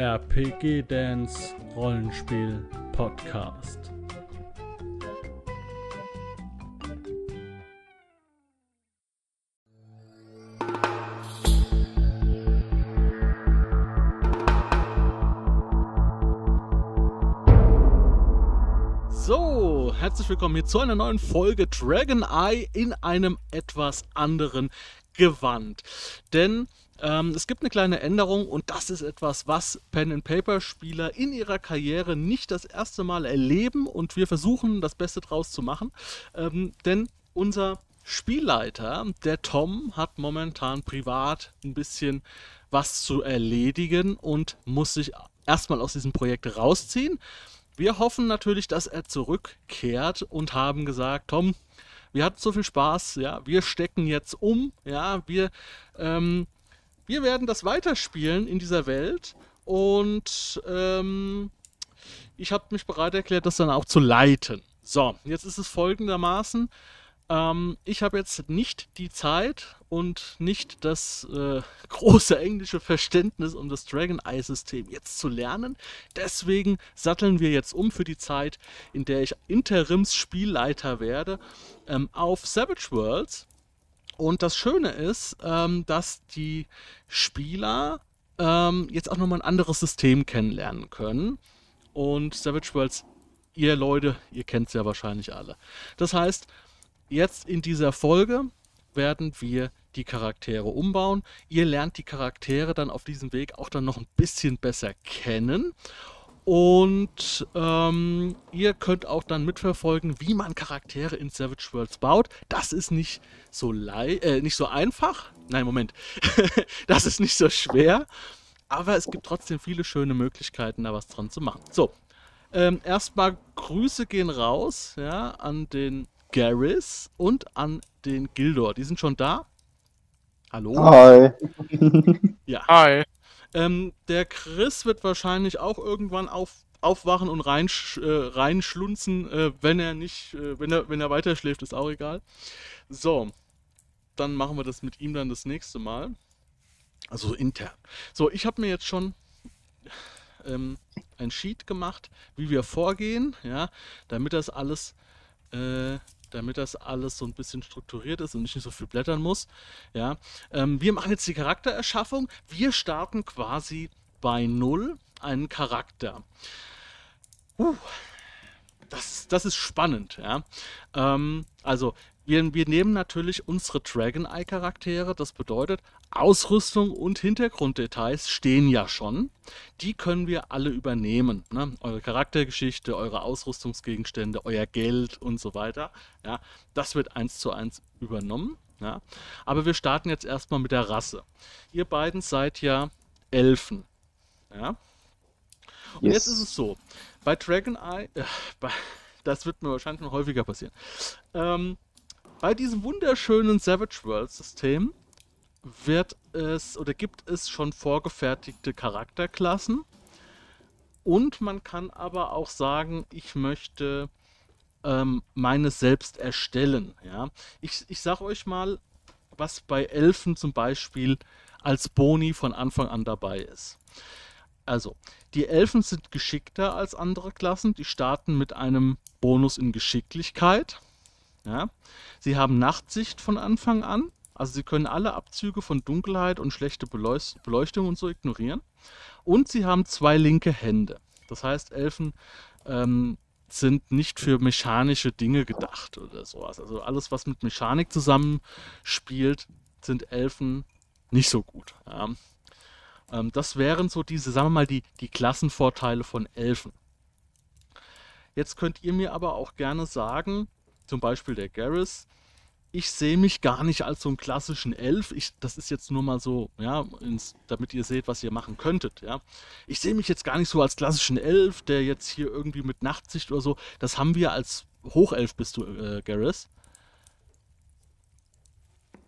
RPG Dance Rollenspiel Podcast. So, herzlich willkommen hier zu einer neuen Folge Dragon Eye in einem etwas anderen Gewand. Denn ähm, es gibt eine kleine Änderung und das ist etwas, was Pen-and-Paper-Spieler in ihrer Karriere nicht das erste Mal erleben und wir versuchen das Beste draus zu machen. Ähm, denn unser Spielleiter, der Tom, hat momentan privat ein bisschen was zu erledigen und muss sich erstmal aus diesem Projekt rausziehen. Wir hoffen natürlich, dass er zurückkehrt und haben gesagt, Tom, wir hatten so viel Spaß, ja, wir stecken jetzt um, ja, wir ähm, wir werden das weiterspielen in dieser Welt und ähm, ich habe mich bereit erklärt, das dann auch zu leiten. So, jetzt ist es folgendermaßen. Ähm, ich habe jetzt nicht die Zeit und nicht das äh, große englische Verständnis, um das Dragon Eye System jetzt zu lernen. Deswegen satteln wir jetzt um für die Zeit, in der ich Interims-Spielleiter werde, ähm, auf Savage Worlds. Und das Schöne ist, ähm, dass die Spieler ähm, jetzt auch nochmal ein anderes System kennenlernen können. Und Savage Worlds, ihr Leute, ihr kennt es ja wahrscheinlich alle. Das heißt, jetzt in dieser Folge werden wir die Charaktere umbauen. Ihr lernt die Charaktere dann auf diesem Weg auch dann noch ein bisschen besser kennen. Und ähm, ihr könnt auch dann mitverfolgen, wie man Charaktere in Savage Worlds baut. Das ist nicht so, äh, nicht so einfach. Nein, Moment. das ist nicht so schwer. Aber es gibt trotzdem viele schöne Möglichkeiten, da was dran zu machen. So, ähm, erstmal Grüße gehen raus ja, an den Garrus und an den Gildor. Die sind schon da. Hallo. Hi. ja. Hi. Ähm, der Chris wird wahrscheinlich auch irgendwann auf, aufwachen und rein, äh, reinschlunzen, äh, wenn er nicht, äh, wenn er, wenn er weiter schläft, ist auch egal. So, dann machen wir das mit ihm dann das nächste Mal. Also intern. So, ich habe mir jetzt schon ähm, ein Sheet gemacht, wie wir vorgehen, ja, damit das alles äh, damit das alles so ein bisschen strukturiert ist und ich nicht so viel blättern muss. Ja, ähm, wir machen jetzt die Charaktererschaffung. Wir starten quasi bei Null einen Charakter. Uh, das, das ist spannend. Ja. Ähm, also wir, wir nehmen natürlich unsere Dragon Eye Charaktere. Das bedeutet, Ausrüstung und Hintergrunddetails stehen ja schon. Die können wir alle übernehmen. Ne? Eure Charaktergeschichte, eure Ausrüstungsgegenstände, euer Geld und so weiter. Ja, das wird eins zu eins übernommen. Ja? Aber wir starten jetzt erstmal mit der Rasse. Ihr beiden seid ja Elfen. Ja? Und yes. jetzt ist es so, bei Dragon Eye, äh, bei, das wird mir wahrscheinlich noch häufiger passieren. Ähm, bei diesem wunderschönen Savage World System wird es oder gibt es schon vorgefertigte Charakterklassen. Und man kann aber auch sagen, ich möchte ähm, meine selbst erstellen. Ja? Ich, ich sage euch mal, was bei Elfen zum Beispiel als Boni von Anfang an dabei ist. Also, die Elfen sind geschickter als andere Klassen. Die starten mit einem Bonus in Geschicklichkeit. Ja? Sie haben Nachtsicht von Anfang an. Also sie können alle Abzüge von Dunkelheit und schlechte Beleuchtung und so ignorieren. Und sie haben zwei linke Hände. Das heißt, Elfen ähm, sind nicht für mechanische Dinge gedacht oder sowas. Also alles, was mit Mechanik zusammenspielt, sind Elfen nicht so gut. Ja. Ähm, das wären so diese, sagen wir mal, die, die Klassenvorteile von Elfen. Jetzt könnt ihr mir aber auch gerne sagen, zum Beispiel der Garrus, ich sehe mich gar nicht als so einen klassischen Elf. Ich, das ist jetzt nur mal so, ja, ins, damit ihr seht, was ihr machen könntet, ja. Ich sehe mich jetzt gar nicht so als klassischen Elf, der jetzt hier irgendwie mit Nachtsicht oder so. Das haben wir als Hochelf bist du, äh, Garrus.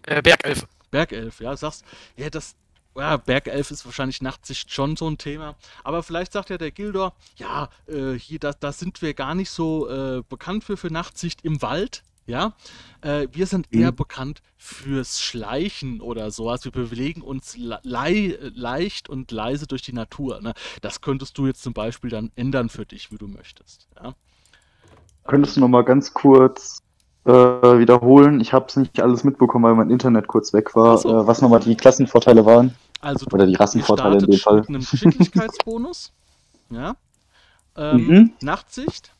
Äh, Bergelf. Bergelf, ja, sagst, ja, das, ja, Bergelf ist wahrscheinlich Nachtsicht schon so ein Thema. Aber vielleicht sagt ja der Gildor, ja, äh, hier, da, da sind wir gar nicht so äh, bekannt für, für Nachtsicht im Wald. Ja, äh, wir sind eher mhm. bekannt fürs Schleichen oder sowas. Wir bewegen uns le leicht und leise durch die Natur. Ne? Das könntest du jetzt zum Beispiel dann ändern für dich, wie du möchtest. Ja? Könntest du noch mal ganz kurz äh, wiederholen? Ich habe es nicht alles mitbekommen, weil mein Internet kurz weg war. So. Äh, was nochmal die Klassenvorteile waren? Also oder die Rassenvorteile in dem Fall. Mit einem Geschicklichkeitsbonus. ja. Ähm, mhm. Nachtsicht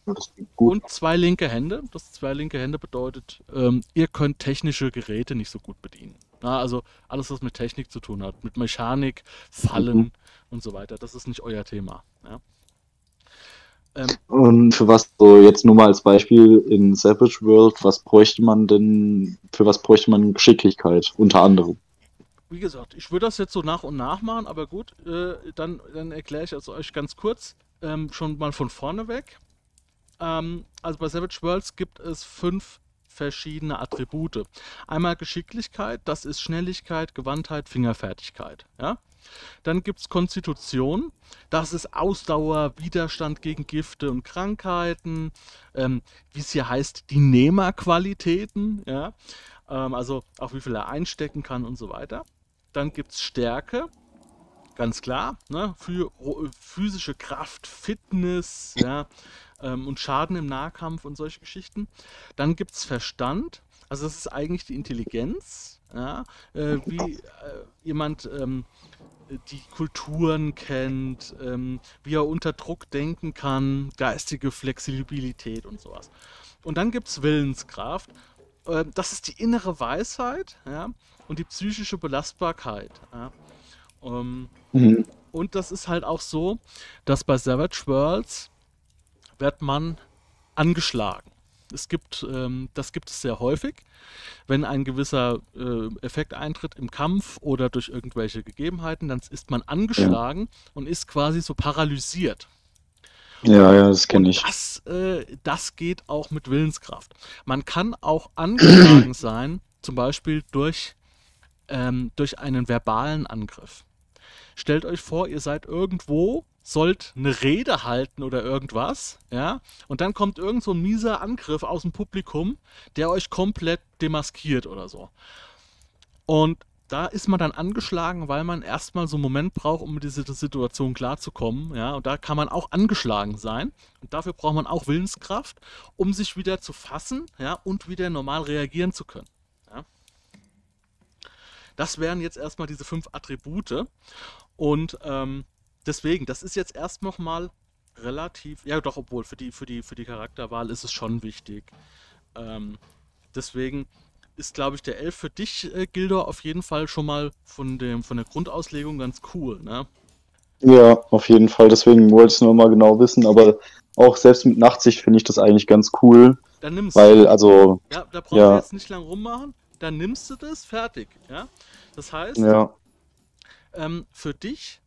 und zwei linke Hände. Das zwei linke Hände bedeutet, ähm, ihr könnt technische Geräte nicht so gut bedienen. Ja, also alles, was mit Technik zu tun hat, mit Mechanik, Fallen mhm. und so weiter, das ist nicht euer Thema. Ja. Ähm, und für was, so jetzt nur mal als Beispiel in Savage World, was bräuchte man denn, für was bräuchte man Geschicklichkeit, unter anderem? Wie gesagt, ich würde das jetzt so nach und nach machen, aber gut, äh, dann, dann erkläre ich es euch ganz kurz ähm, schon mal von vorne weg. Ähm, also bei Savage Worlds gibt es fünf verschiedene Attribute. Einmal Geschicklichkeit, das ist Schnelligkeit, Gewandtheit, Fingerfertigkeit. Ja? Dann gibt es Konstitution, das ist Ausdauer, Widerstand gegen Gifte und Krankheiten, ähm, wie es hier heißt, die Nehmerqualitäten, ja? Ähm, also auch wie viel er einstecken kann und so weiter. Dann gibt es Stärke, ganz klar, ne, für physische Kraft, Fitness, ja, ähm, und Schaden im Nahkampf und solche Geschichten. Dann gibt es Verstand, also das ist eigentlich die Intelligenz, ja, äh, wie äh, jemand ähm, die Kulturen kennt, ähm, wie er unter Druck denken kann, geistige Flexibilität und sowas. Und dann gibt es Willenskraft. Äh, das ist die innere Weisheit ja, und die psychische Belastbarkeit. Ja. Ähm, mhm. Und das ist halt auch so, dass bei Savage Worlds wird man angeschlagen. Es gibt, ähm, das gibt es sehr häufig, wenn ein gewisser äh, Effekt eintritt im Kampf oder durch irgendwelche Gegebenheiten, dann ist man angeschlagen ja. und ist quasi so paralysiert. Ja, ja, das kenne ich. Das, äh, das geht auch mit Willenskraft. Man kann auch angeschlagen sein, zum Beispiel durch, ähm, durch einen verbalen Angriff. Stellt euch vor, ihr seid irgendwo, sollt eine Rede halten oder irgendwas, ja, und dann kommt irgend so ein mieser Angriff aus dem Publikum, der euch komplett demaskiert oder so. Und da ist man dann angeschlagen, weil man erstmal so einen Moment braucht, um mit dieser Situation klarzukommen. Ja, und da kann man auch angeschlagen sein. Und dafür braucht man auch Willenskraft, um sich wieder zu fassen ja, und wieder normal reagieren zu können. Ja. Das wären jetzt erstmal diese fünf Attribute. Und ähm, deswegen, das ist jetzt erst nochmal relativ, ja doch, obwohl für die, für die, für die Charakterwahl ist es schon wichtig. Ähm, deswegen ist, glaube ich, der Elf für dich, äh, Gildor, auf jeden Fall schon mal von, dem, von der Grundauslegung ganz cool, ne? Ja, auf jeden Fall. Deswegen wollte ich es nur mal genau wissen, aber auch selbst mit Nachtsicht finde ich das eigentlich ganz cool. Dann nimmst weil, also. Ja, da brauchen ja. wir jetzt nicht lang rummachen. Dann nimmst du das, fertig, ja? Das heißt, ja ähm, für dich,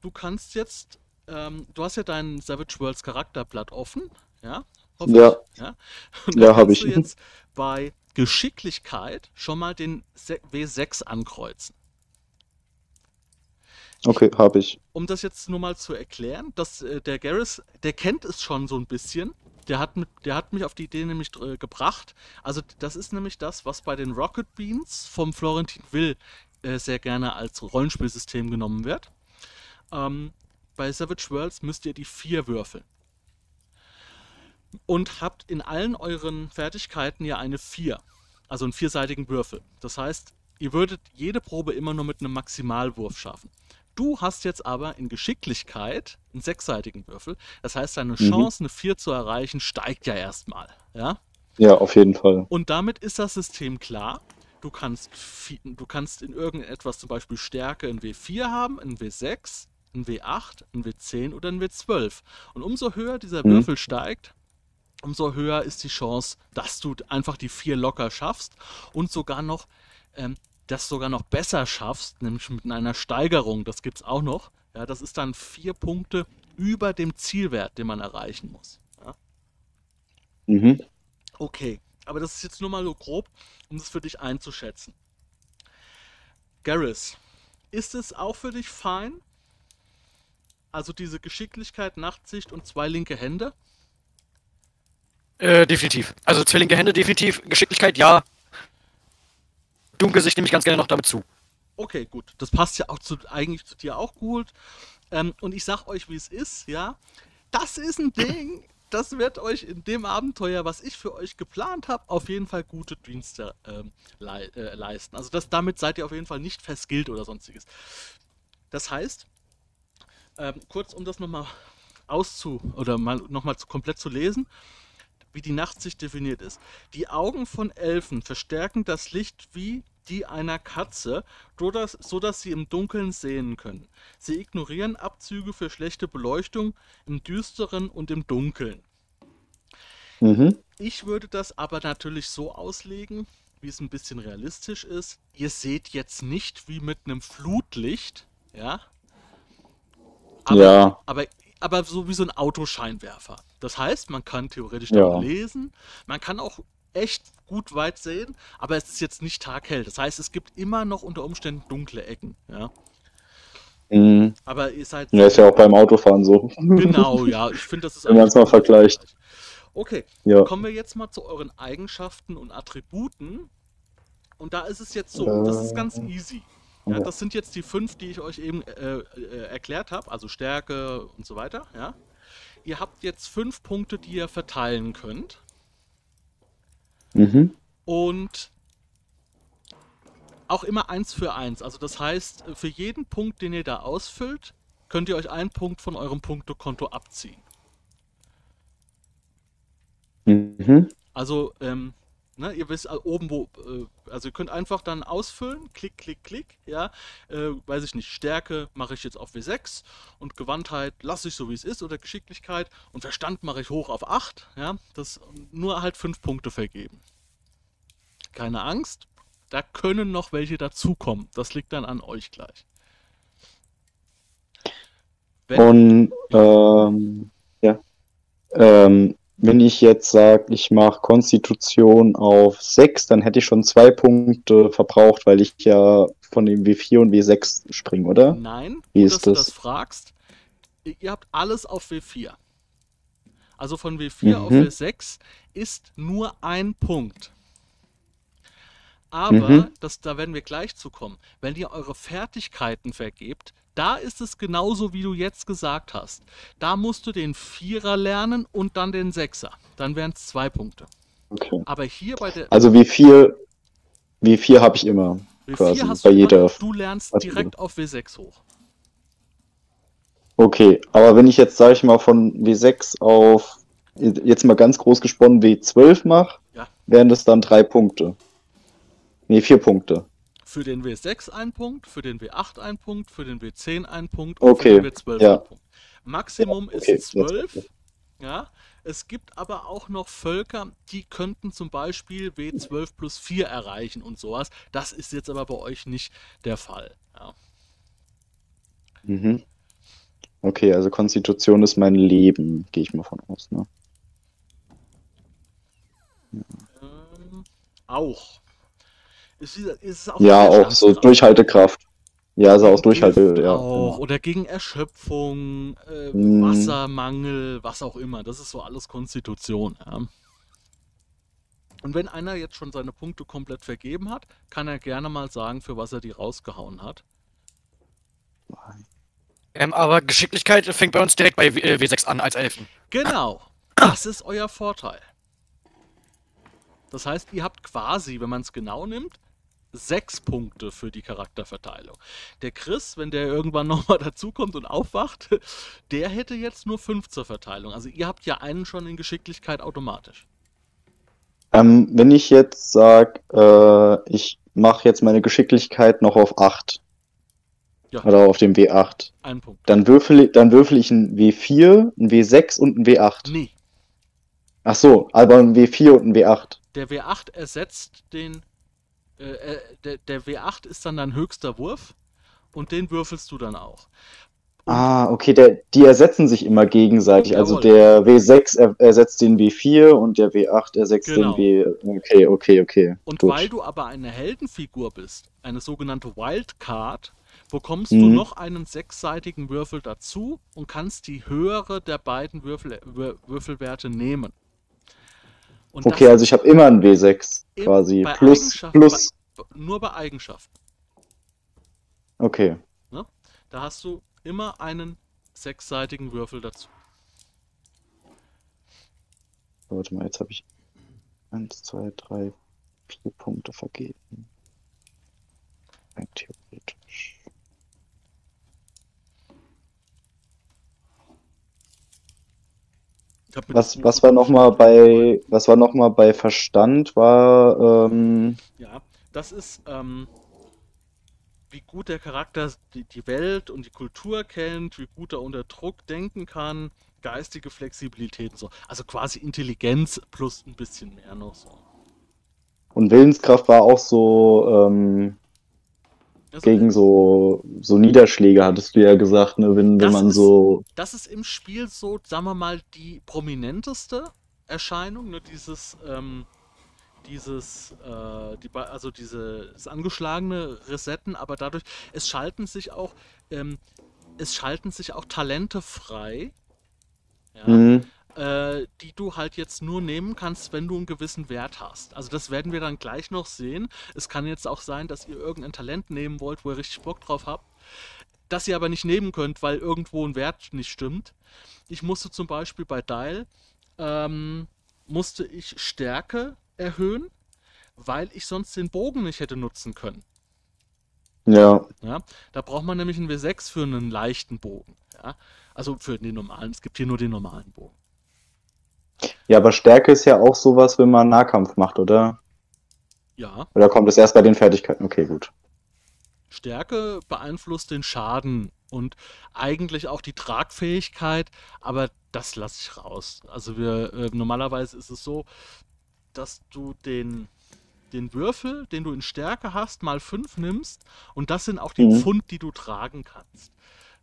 du kannst jetzt, ähm, du hast ja dein Savage Worlds Charakterblatt offen, ja? Ja. Ja, ja habe ich. Du jetzt bei Geschicklichkeit schon mal den W6 ankreuzen. Okay, habe ich. Um das jetzt nur mal zu erklären, dass äh, der Garrus, der kennt es schon so ein bisschen. Der hat, mit, der hat mich auf die Idee nämlich äh, gebracht. Also das ist nämlich das, was bei den Rocket Beans vom Florentin Will äh, sehr gerne als Rollenspielsystem genommen wird. Ähm, bei Savage Worlds müsst ihr die vier würfeln. Und habt in allen euren Fertigkeiten ja eine 4, also einen vierseitigen Würfel. Das heißt, ihr würdet jede Probe immer nur mit einem Maximalwurf schaffen. Du hast jetzt aber in Geschicklichkeit einen sechsseitigen Würfel. Das heißt, deine mhm. Chance, eine 4 zu erreichen, steigt ja erstmal. Ja? Ja, auf jeden Fall. Und damit ist das System klar. Du kannst, du kannst in irgendetwas zum Beispiel Stärke in W4 haben, in W6, in W8, in W10 oder in W12. Und umso höher dieser mhm. Würfel steigt, umso höher ist die Chance, dass du einfach die 4 locker schaffst und sogar noch ähm, das sogar noch besser schaffst, nämlich mit einer Steigerung. Das gibt es auch noch. Ja, das ist dann vier Punkte über dem Zielwert, den man erreichen muss. Ja? Mhm. Okay, aber das ist jetzt nur mal so grob, um es für dich einzuschätzen. Garrus, ist es auch für dich fein? Also diese Geschicklichkeit, Nachtsicht und zwei linke Hände? Äh, definitiv. Also zwillinge Hände definitiv. Geschicklichkeit ja. Dunkelsicht nehme ich ganz gerne noch damit zu. Okay, gut. Das passt ja auch zu, eigentlich zu dir auch gut. Ähm, und ich sag euch, wie es ist, ja. Das ist ein Ding, das wird euch in dem Abenteuer, was ich für euch geplant habe, auf jeden Fall gute Dienste ähm, le äh, leisten. Also das, damit seid ihr auf jeden Fall nicht verskillt oder sonstiges. Das heißt, ähm, kurz um das nochmal auszu oder mal nochmal komplett zu lesen, wie die Nachtsicht definiert ist. Die Augen von Elfen verstärken das Licht wie die einer Katze, so dass sie im Dunkeln sehen können. Sie ignorieren Abzüge für schlechte Beleuchtung im Düsteren und im Dunkeln. Mhm. Ich würde das aber natürlich so auslegen, wie es ein bisschen realistisch ist. Ihr seht jetzt nicht wie mit einem Flutlicht, ja. Aber, ja. aber, aber so wie so ein Autoscheinwerfer. Das heißt, man kann theoretisch ja. lesen, man kann auch echt gut weit sehen, aber es ist jetzt nicht taghell. Das heißt, es gibt immer noch unter Umständen dunkle Ecken, ja. Mhm. Aber ihr seid. Ja, ist ja auch beim Autofahren so. Genau, ja. Ich finde, das ist. Wenn man es mal vergleicht. Okay, ja. kommen wir jetzt mal zu euren Eigenschaften und Attributen. Und da ist es jetzt so, das ist ganz äh, easy. Ja, das sind jetzt die fünf, die ich euch eben äh, äh, erklärt habe, also Stärke und so weiter. Ja. Ihr habt jetzt fünf Punkte, die ihr verteilen könnt. Mhm. Und auch immer eins für eins. Also das heißt, für jeden Punkt, den ihr da ausfüllt, könnt ihr euch einen Punkt von eurem Punktekonto abziehen. Mhm. Also, ähm, ne, ihr wisst äh, oben, wo, äh, also ihr könnt einfach dann ausfüllen, klick, klick, klick, ja, äh, weiß ich nicht, Stärke mache ich jetzt auf W6 und Gewandtheit lasse ich so wie es ist oder Geschicklichkeit und Verstand mache ich hoch auf 8, ja, das nur halt 5 Punkte vergeben. Keine Angst, da können noch welche dazukommen, das liegt dann an euch gleich. Wenn, und, ähm, ja, ähm, wenn ich jetzt sage, ich mache Konstitution auf 6, dann hätte ich schon zwei Punkte verbraucht, weil ich ja von dem W4 und W6 springe, oder? Nein, Wie ist dass das? du das fragst. Ihr habt alles auf W4. Also von W4 mhm. auf W6 ist nur ein Punkt. Aber, mhm. das, da werden wir gleich zu kommen, wenn ihr eure Fertigkeiten vergebt, da ist es genauso, wie du jetzt gesagt hast. Da musst du den Vierer lernen und dann den Sechser. Dann wären es zwei Punkte. Okay. Aber hier bei der. Also wie viel, wie viel habe ich immer. quasi, bei jeder. Du lernst direkt auf W6 hoch. Okay, aber wenn ich jetzt, sage ich mal, von W6 auf jetzt mal ganz groß gesponnen W12 mache, ja. wären das dann drei Punkte. Nee, vier Punkte. Für den W6 ein Punkt, für den W8 ein Punkt, für den W10 ein Punkt und okay. für den W12 ja. ein Punkt. Maximum okay. ist 12. Ja, es gibt aber auch noch Völker, die könnten zum Beispiel W12 plus 4 erreichen und sowas. Das ist jetzt aber bei euch nicht der Fall. Ja. Mhm. Okay, also Konstitution ist mein Leben, gehe ich mal von aus, ne? Ähm, auch. Ist, ist auch ja, auch so Durchhaltekraft. Ja, also auch Durchhalte, ja. Auch. Oder gegen Erschöpfung, äh, hm. Wassermangel, was auch immer. Das ist so alles Konstitution. Ja. Und wenn einer jetzt schon seine Punkte komplett vergeben hat, kann er gerne mal sagen, für was er die rausgehauen hat. Ähm, aber Geschicklichkeit fängt bei uns direkt bei W6 an als Elfen. Genau. Das ist euer Vorteil. Das heißt, ihr habt quasi, wenn man es genau nimmt, sechs Punkte für die Charakterverteilung. Der Chris, wenn der irgendwann nochmal dazukommt und aufwacht, der hätte jetzt nur fünf zur Verteilung. Also ihr habt ja einen schon in Geschicklichkeit automatisch. Ähm, wenn ich jetzt sage, äh, ich mache jetzt meine Geschicklichkeit noch auf 8. Ja. Oder auf dem W8. Ein Punkt. Dann würfel, dann würfel ich ein W4, ein W6 und ein W8. Nee. Ach so, aber ein W4 und ein W8. Der W8 ersetzt den äh, äh, der, der W8 ist dann dein höchster Wurf und den würfelst du dann auch. Und ah, okay, der, die ersetzen sich immer gegenseitig. Jawohl. Also der W6 er, ersetzt den W4 und der W8 ersetzt genau. den W. Okay, okay, okay. Und Gut. weil du aber eine Heldenfigur bist, eine sogenannte Wildcard, bekommst mhm. du noch einen sechsseitigen Würfel dazu und kannst die höhere der beiden Würfel, Würfelwerte nehmen. Und okay, also ich habe immer ein W6 quasi. Plus, plus. Bei, nur bei Eigenschaften. Okay. Ne? Da hast du immer einen sechsseitigen Würfel dazu. Warte mal, jetzt habe ich 1, 2, 3, 4 Punkte vergeben. Theoretisch. Was, was war nochmal bei was war noch mal bei Verstand war ähm... ja das ist ähm, wie gut der Charakter die, die Welt und die Kultur kennt, wie gut er unter Druck denken kann, geistige Flexibilität und so. Also quasi Intelligenz plus ein bisschen mehr noch so. Und Willenskraft war auch so ähm, gegen so, so Niederschläge, hattest du ja gesagt, ne, wenn, wenn man ist, so. Das ist im Spiel so, sagen wir mal, die prominenteste Erscheinung, ne, dieses, ähm, dieses, äh, die, also dieses angeschlagene Resetten, aber dadurch, es schalten sich auch, ähm, es schalten sich auch Talente frei, ja, mhm. Äh, die du halt jetzt nur nehmen kannst, wenn du einen gewissen Wert hast. Also das werden wir dann gleich noch sehen. Es kann jetzt auch sein, dass ihr irgendein Talent nehmen wollt, wo ihr richtig Bock drauf habt, das ihr aber nicht nehmen könnt, weil irgendwo ein Wert nicht stimmt. Ich musste zum Beispiel bei Dial, ähm, musste ich Stärke erhöhen, weil ich sonst den Bogen nicht hätte nutzen können. Ja. ja. Da braucht man nämlich einen W6 für einen leichten Bogen. Ja. Also für den normalen. Es gibt hier nur den normalen Bogen. Ja, aber Stärke ist ja auch sowas, wenn man Nahkampf macht, oder? Ja. Oder kommt es erst bei den Fertigkeiten? Okay, gut. Stärke beeinflusst den Schaden und eigentlich auch die Tragfähigkeit, aber das lasse ich raus. Also wir äh, normalerweise ist es so, dass du den, den Würfel, den du in Stärke hast, mal 5 nimmst und das sind auch die mhm. Pfund, die du tragen kannst.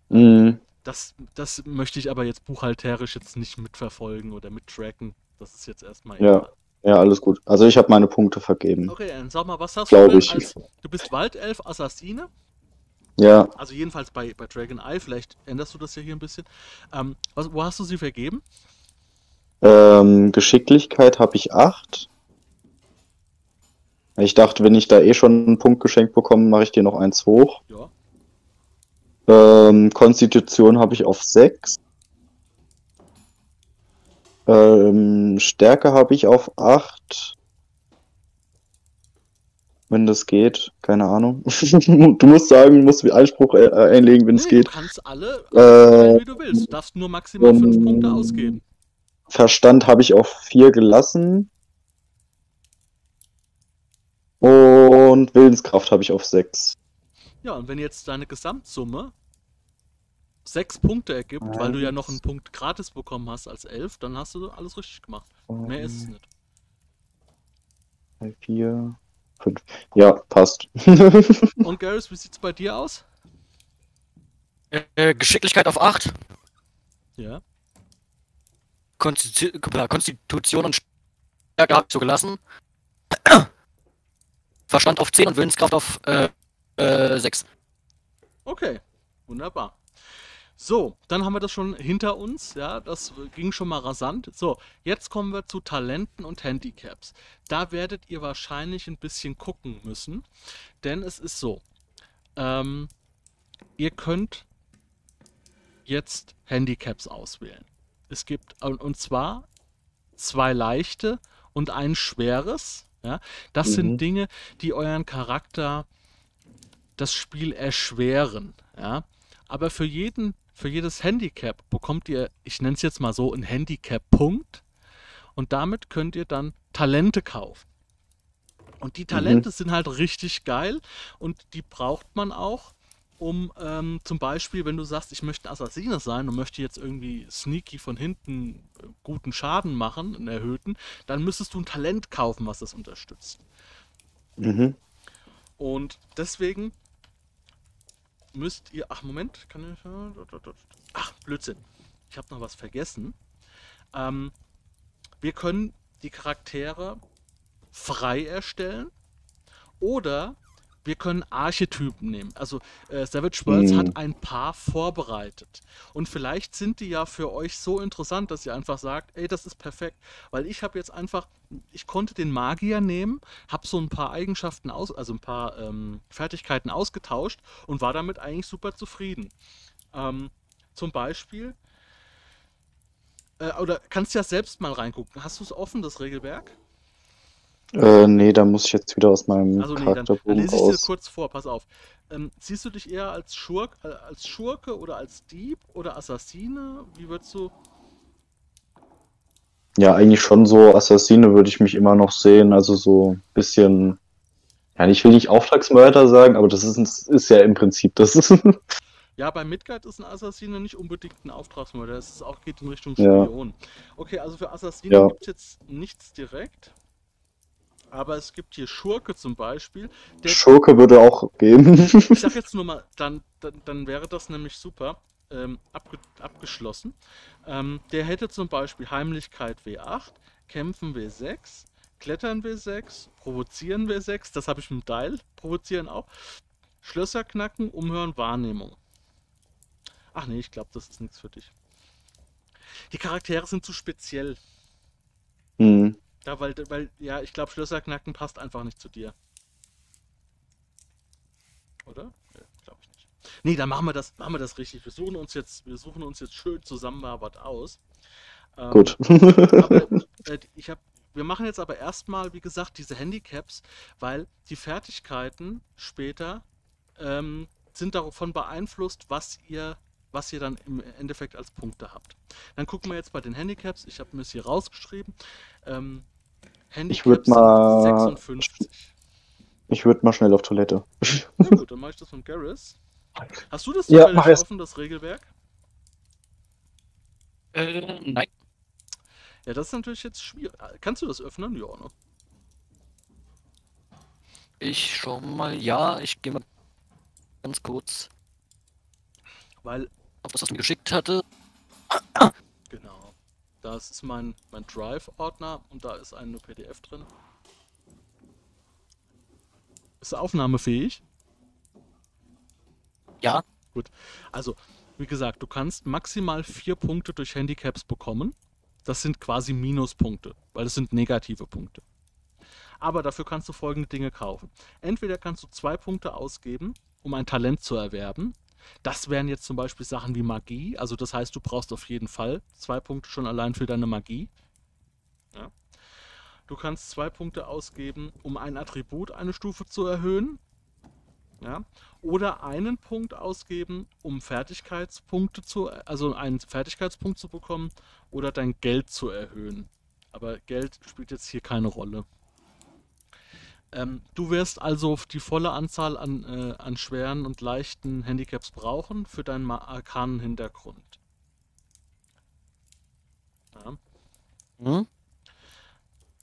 Mhm. Das, das möchte ich aber jetzt buchhalterisch jetzt nicht mitverfolgen oder mittracken. Das ist jetzt erstmal ja. egal. Ja, alles gut. Also ich habe meine Punkte vergeben. Okay, dann sag mal, was hast Glaube du denn als, du bist Waldelf Assassine? Ja. Also jedenfalls bei, bei Dragon Eye, vielleicht änderst du das ja hier ein bisschen. Ähm, was, wo hast du sie vergeben? Ähm, Geschicklichkeit habe ich 8. Ich dachte, wenn ich da eh schon einen Punkt geschenkt bekomme, mache ich dir noch eins hoch. Ja. Ähm, Konstitution habe ich auf 6. Ähm, Stärke habe ich auf 8. Wenn das geht, keine Ahnung. du musst sagen, du musst Einspruch äh, einlegen, wenn nee, es geht. Du kannst alle, äh, wie du willst. Du darfst nur maximal 5 Punkte ausgeben. Verstand habe ich auf 4 gelassen. Und Willenskraft habe ich auf 6. Ja, und wenn jetzt deine Gesamtsumme 6 Punkte ergibt, Eins. weil du ja noch einen Punkt gratis bekommen hast als 11, dann hast du alles richtig gemacht. Um, Mehr ist es nicht. 3, 4, 5. Ja, passt. und Garrus, wie sieht's bei dir aus? Äh, Geschicklichkeit auf 8. Ja. Konstitution und Stärke habe ich so gelassen. Verstand auf 10 und Willenskraft auf äh, äh, 6. Okay, wunderbar. So, dann haben wir das schon hinter uns, ja, das ging schon mal rasant. So, jetzt kommen wir zu Talenten und Handicaps. Da werdet ihr wahrscheinlich ein bisschen gucken müssen, denn es ist so, ähm, ihr könnt jetzt Handicaps auswählen. Es gibt, und zwar zwei leichte und ein schweres. Ja? Das mhm. sind Dinge, die euren Charakter das Spiel erschweren. Ja? Aber für jeden, für jedes Handicap bekommt ihr, ich nenne es jetzt mal so, einen Handicap-Punkt. Und damit könnt ihr dann Talente kaufen. Und die Talente mhm. sind halt richtig geil und die braucht man auch, um ähm, zum Beispiel, wenn du sagst, ich möchte Assassine sein und möchte jetzt irgendwie sneaky von hinten äh, guten Schaden machen, einen erhöhten, dann müsstest du ein Talent kaufen, was das unterstützt. Mhm. Und deswegen müsst ihr. Ach, Moment, kann ich. Ach, Blödsinn. Ich habe noch was vergessen. Ähm, wir können die Charaktere frei erstellen oder wir können Archetypen nehmen. Also äh, Savage Worlds mhm. hat ein paar vorbereitet. Und vielleicht sind die ja für euch so interessant, dass ihr einfach sagt, ey, das ist perfekt. Weil ich habe jetzt einfach, ich konnte den Magier nehmen, habe so ein paar Eigenschaften aus, also ein paar ähm, Fertigkeiten ausgetauscht und war damit eigentlich super zufrieden. Ähm, zum Beispiel, äh, oder kannst du ja selbst mal reingucken. Hast du es offen, das Regelwerk? Äh, nee, da muss ich jetzt wieder aus meinem also, nee, dann, dann lese ich dir kurz vor, pass auf. Ähm, siehst du dich eher als, Schurk, äh, als Schurke oder als Dieb oder Assassine? Wie würdest du. Ja, eigentlich schon so Assassine würde ich mich immer noch sehen. Also so ein bisschen. Ja, ich will nicht Auftragsmörder sagen, aber das ist, ist ja im Prinzip das. Ja, bei Midgard ist ein Assassine nicht unbedingt ein Auftragsmörder. Es ist auch geht in Richtung Spion. Ja. Okay, also für Assassine ja. gibt es jetzt nichts direkt. Aber es gibt hier Schurke zum Beispiel. Schurke würde auch gehen. ich sag jetzt nur mal, dann, dann, dann wäre das nämlich super. Ähm, abge abgeschlossen. Ähm, der hätte zum Beispiel Heimlichkeit W8, Kämpfen W6, Klettern W6, Provozieren W6, das habe ich mit dem Dial, Provozieren auch, Schlösser knacken, Umhören, Wahrnehmung. Ach nee, ich glaube, das ist nichts für dich. Die Charaktere sind zu speziell. Mhm. Ja, weil, weil, ja, ich glaube, Schlösserknacken passt einfach nicht zu dir. Oder? Ja, glaube ich nicht. Nee, dann machen wir das, machen wir das richtig. Wir suchen uns jetzt, wir suchen uns jetzt schön zusammen mal was aus. Ähm, Gut. aber, äh, ich habe wir machen jetzt aber erstmal, wie gesagt, diese Handicaps, weil die Fertigkeiten später ähm, sind davon beeinflusst, was ihr was ihr dann im Endeffekt als Punkte habt. Dann gucken wir jetzt bei den Handicaps. Ich habe mir es hier rausgeschrieben. Ähm, Handicap ich würde mal 56. Ich würde mal schnell auf Toilette. Na gut, dann mache ich das von Garrus. Hast du das ja, mach offen, das Regelwerk? Äh, nein. Ja, das ist natürlich jetzt schwierig. Kannst du das öffnen? Ja, ne? Ich schau mal, ja, ich gehe mal ganz kurz. Weil. Auf das, was mir geschickt hatte. Genau. Das ist mein, mein Drive-Ordner und da ist eine PDF drin. Ist aufnahmefähig? Ja. Gut. Also, wie gesagt, du kannst maximal vier Punkte durch Handicaps bekommen. Das sind quasi Minuspunkte, weil es sind negative Punkte. Aber dafür kannst du folgende Dinge kaufen. Entweder kannst du zwei Punkte ausgeben, um ein Talent zu erwerben. Das wären jetzt zum Beispiel Sachen wie Magie. Also das heißt, du brauchst auf jeden Fall zwei Punkte schon allein für deine Magie. Ja. Du kannst zwei Punkte ausgeben, um ein Attribut eine Stufe zu erhöhen. Ja. Oder einen Punkt ausgeben, um Fertigkeitspunkte zu, also einen Fertigkeitspunkt zu bekommen oder dein Geld zu erhöhen. Aber Geld spielt jetzt hier keine Rolle. Ähm, du wirst also die volle Anzahl an, äh, an schweren und leichten Handicaps brauchen für deinen arkanen Hintergrund. Ja. Hm?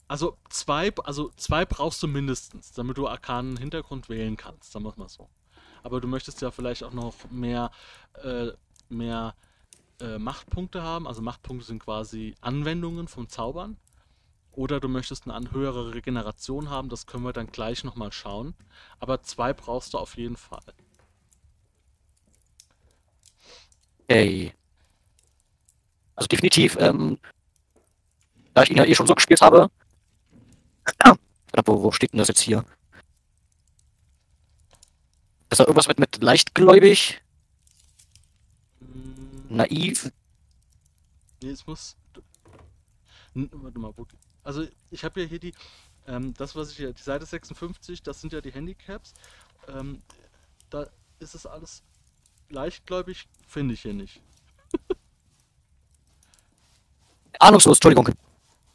Also zwei, also zwei brauchst du mindestens, damit du arkanen Hintergrund wählen kannst, sagen wir mal so. Aber du möchtest ja vielleicht auch noch mehr, äh, mehr äh, Machtpunkte haben. Also Machtpunkte sind quasi Anwendungen von Zaubern. Oder du möchtest eine höhere Regeneration haben, das können wir dann gleich nochmal schauen. Aber zwei brauchst du auf jeden Fall. Okay. Also definitiv, ähm, da ich ihn ja eh schon so gespielt habe. wo, wo steht denn das jetzt hier? Ist da irgendwas mit, mit leichtgläubig? Hm. Naiv? Nee, es muss. Warte mal, wo, also ich habe ja hier die, ähm, das was ich hier, die Seite 56, das sind ja die Handicaps. Ähm, da ist es alles leichtgläubig, finde ich hier nicht. Ahnungslos, Entschuldigung.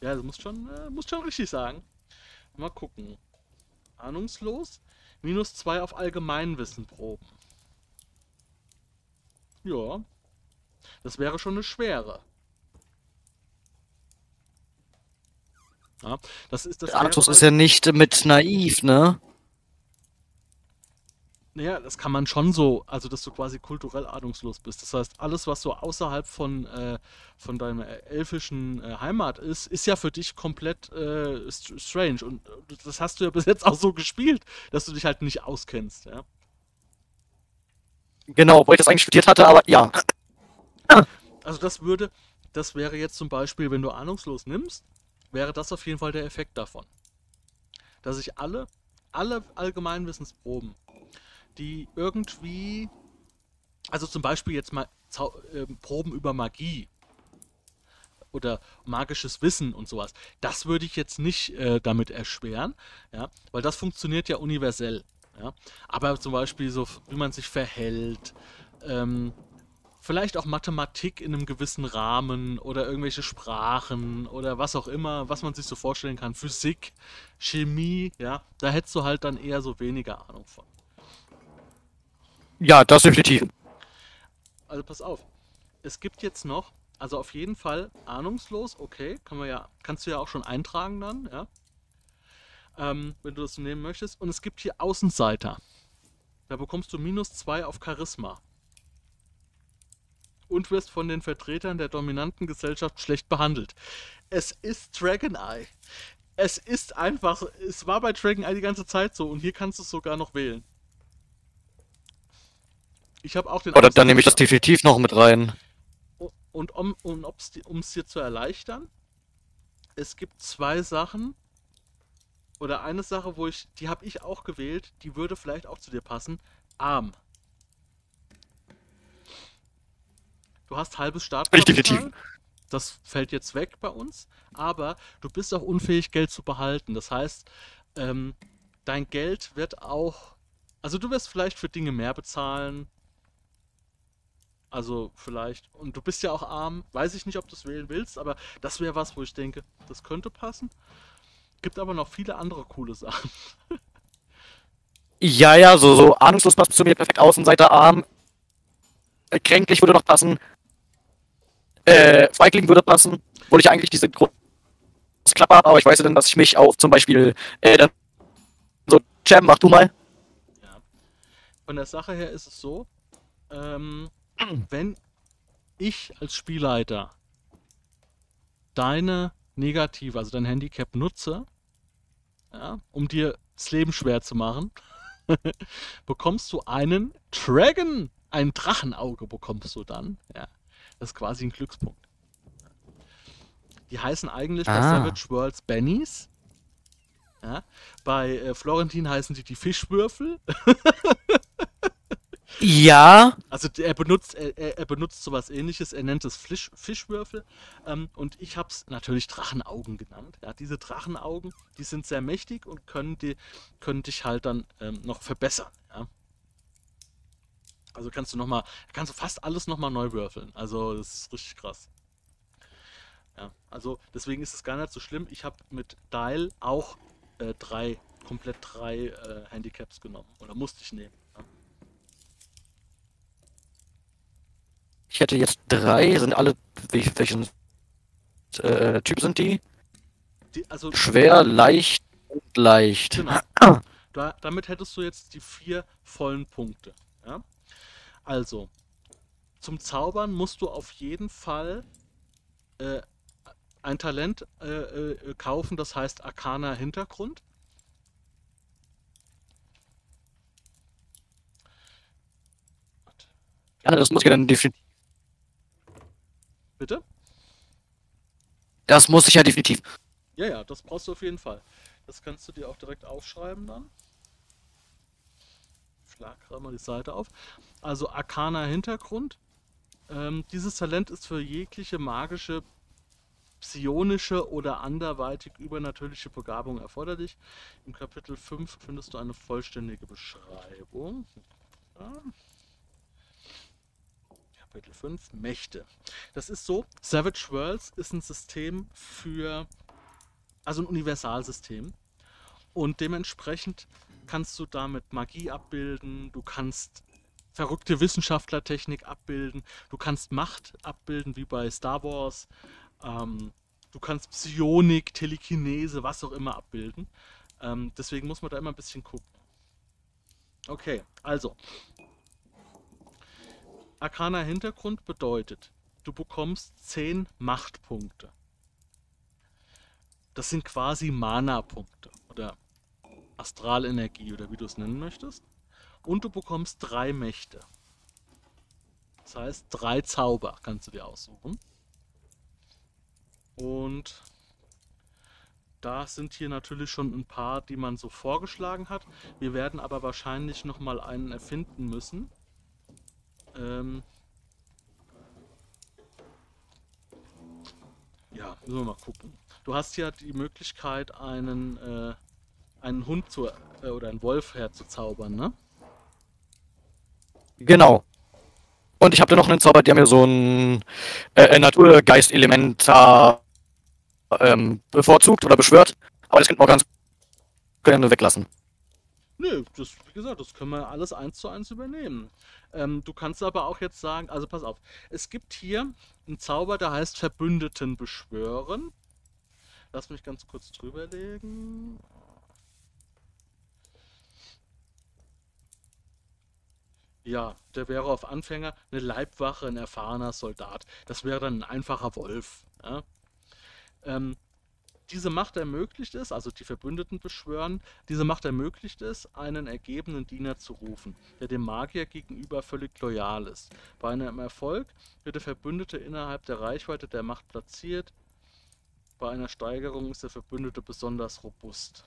Ja, du musst schon, äh, musst schon richtig sagen. Mal gucken. Ahnungslos. Minus 2 auf Allgemeinwissen proben. Ja. Das wäre schon eine schwere. Ja, das ist das. Artus ist ja nicht mit naiv, ne? Naja, das kann man schon so, also dass du quasi kulturell ahnungslos bist. Das heißt, alles, was so außerhalb von, äh, von deiner elfischen äh, Heimat ist, ist ja für dich komplett äh, strange. Und das hast du ja bis jetzt auch so gespielt, dass du dich halt nicht auskennst, ja. Genau, wo ich das eigentlich studiert hatte, aber ja. Also das würde, das wäre jetzt zum Beispiel, wenn du ahnungslos nimmst, wäre das auf jeden Fall der Effekt davon. Dass ich alle, alle Allgemeinwissensproben die irgendwie, also zum Beispiel jetzt mal äh, Proben über Magie oder magisches Wissen und sowas, das würde ich jetzt nicht äh, damit erschweren, ja, weil das funktioniert ja universell. Ja. Aber zum Beispiel so, wie man sich verhält, ähm, vielleicht auch Mathematik in einem gewissen Rahmen oder irgendwelche Sprachen oder was auch immer, was man sich so vorstellen kann, Physik, Chemie, ja, da hättest du halt dann eher so weniger Ahnung von. Ja, das definitiv. Also pass auf. Es gibt jetzt noch, also auf jeden Fall ahnungslos, okay, kann man ja, kannst du ja auch schon eintragen dann, ja. Ähm, wenn du das nehmen möchtest. Und es gibt hier Außenseiter. Da bekommst du minus 2 auf Charisma. Und wirst von den Vertretern der dominanten Gesellschaft schlecht behandelt. Es ist Dragon Eye. Es ist einfach, es war bei Dragon Eye die ganze Zeit so und hier kannst du es sogar noch wählen. Ich habe auch den. Oder dann nehme ich das definitiv noch mit rein. Und um es um, dir zu erleichtern, es gibt zwei Sachen. Oder eine Sache, wo ich, die habe ich auch gewählt, die würde vielleicht auch zu dir passen. Arm. Du hast halbes Startkapital. Das fällt jetzt weg bei uns. Aber du bist auch unfähig, Geld zu behalten. Das heißt, ähm, dein Geld wird auch. Also du wirst vielleicht für Dinge mehr bezahlen, also vielleicht, und du bist ja auch arm, weiß ich nicht, ob du es wählen willst, aber das wäre was, wo ich denke, das könnte passen. Gibt aber noch viele andere coole Sachen. ja, ja, so, so ahnungslos passt zu mir perfekt Außenseiter arm. Äh, kränklich würde noch passen. Äh, Feigling würde passen, obwohl ich eigentlich diese große Klappe habe, aber ich weiß ja dann, dass ich mich auf zum Beispiel äh, dann so, Jam, mach du mal. Ja. Von der Sache her ist es so, ähm, wenn ich als Spielleiter deine Negative, also dein Handicap nutze, ja, um dir das Leben schwer zu machen, bekommst du einen Dragon, ein Drachenauge bekommst du dann. Ja, ist quasi ein Glückspunkt. Die heißen eigentlich ah. bei Savage Worlds Bennies. Ja, bei äh, Florentin heißen die die Fischwürfel. Ja. Also er benutzt, er, er benutzt sowas ähnliches, er nennt es Fisch, Fischwürfel. Ähm, und ich habe es natürlich Drachenaugen genannt. Ja, diese Drachenaugen, die sind sehr mächtig und können, die, können dich halt dann ähm, noch verbessern. Ja. Also kannst du noch mal, kannst du fast alles nochmal neu würfeln. Also das ist richtig krass. Ja, also deswegen ist es gar nicht so schlimm. Ich habe mit Dial auch äh, drei, komplett drei äh, Handicaps genommen. Oder musste ich nehmen. Ja. Ich hätte jetzt drei, sind alle, welchen äh, Typ sind die? die also Schwer, leicht und leicht. Genau. Da, damit hättest du jetzt die vier vollen Punkte. Ja? Also, zum Zaubern musst du auf jeden Fall äh, ein Talent äh, äh, kaufen, das heißt Arcana Hintergrund. Ja, das muss ich dann definitiv Bitte? Das muss ich ja definitiv. Ja, ja, das brauchst du auf jeden Fall. Das kannst du dir auch direkt aufschreiben dann. Schlag gerade mal die Seite auf. Also Arcana Hintergrund. Ähm, dieses Talent ist für jegliche magische, psionische oder anderweitig übernatürliche Begabung erforderlich. Im Kapitel 5 findest du eine vollständige Beschreibung. Ja. Kapitel 5, Mächte. Das ist so, Savage Worlds ist ein System für, also ein Universalsystem. Und dementsprechend kannst du damit Magie abbilden, du kannst verrückte Wissenschaftlertechnik abbilden, du kannst Macht abbilden, wie bei Star Wars, ähm, du kannst Psionik, Telekinese, was auch immer abbilden. Ähm, deswegen muss man da immer ein bisschen gucken. Okay, also. Arkaner Hintergrund bedeutet, du bekommst 10 Machtpunkte. Das sind quasi Mana-Punkte oder Astralenergie oder wie du es nennen möchtest. Und du bekommst drei Mächte. Das heißt, drei Zauber kannst du dir aussuchen. Und da sind hier natürlich schon ein paar, die man so vorgeschlagen hat. Wir werden aber wahrscheinlich nochmal einen erfinden müssen. Ähm ja, müssen wir mal gucken. Du hast ja die Möglichkeit, einen, äh, einen Hund zu, äh, oder einen Wolf herzuzaubern, ne? Genau. Und ich habe da noch einen Zauber, der mir so ein äh, Naturgeist-Element ähm, bevorzugt oder beschwört. Aber das könnte man auch ganz gerne weglassen. Nö, das, wie gesagt, das können wir alles eins zu eins übernehmen. Ähm, du kannst aber auch jetzt sagen, also pass auf, es gibt hier einen Zauber, der heißt Verbündeten beschwören. Lass mich ganz kurz drüberlegen. Ja, der wäre auf Anfänger eine Leibwache, ein erfahrener Soldat. Das wäre dann ein einfacher Wolf. Ja? Ähm, diese Macht ermöglicht es, also die Verbündeten beschwören, diese Macht ermöglicht es, einen ergebenen Diener zu rufen, der dem Magier gegenüber völlig loyal ist. Bei einem Erfolg wird der Verbündete innerhalb der Reichweite der Macht platziert. Bei einer Steigerung ist der Verbündete besonders robust.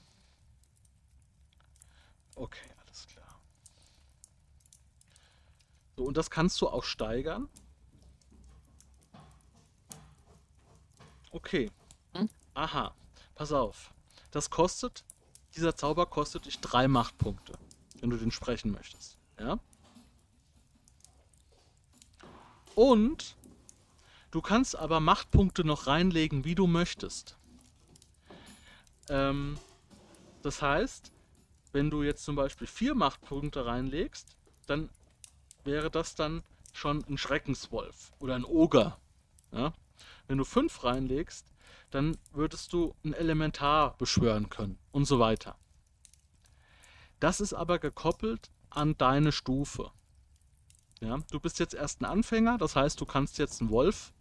Okay, alles klar. So, und das kannst du auch steigern. Okay. Hm? Aha. Pass auf. Das kostet, dieser Zauber kostet dich drei Machtpunkte, wenn du den sprechen möchtest. Ja? Und du kannst aber Machtpunkte noch reinlegen, wie du möchtest. Ähm, das heißt, wenn du jetzt zum Beispiel vier Machtpunkte reinlegst, dann wäre das dann schon ein Schreckenswolf oder ein Oger. Ja? Wenn du fünf reinlegst, dann würdest du ein Elementar beschwören können und so weiter. Das ist aber gekoppelt an deine Stufe. Ja, du bist jetzt erst ein Anfänger, das heißt, du kannst jetzt einen Wolf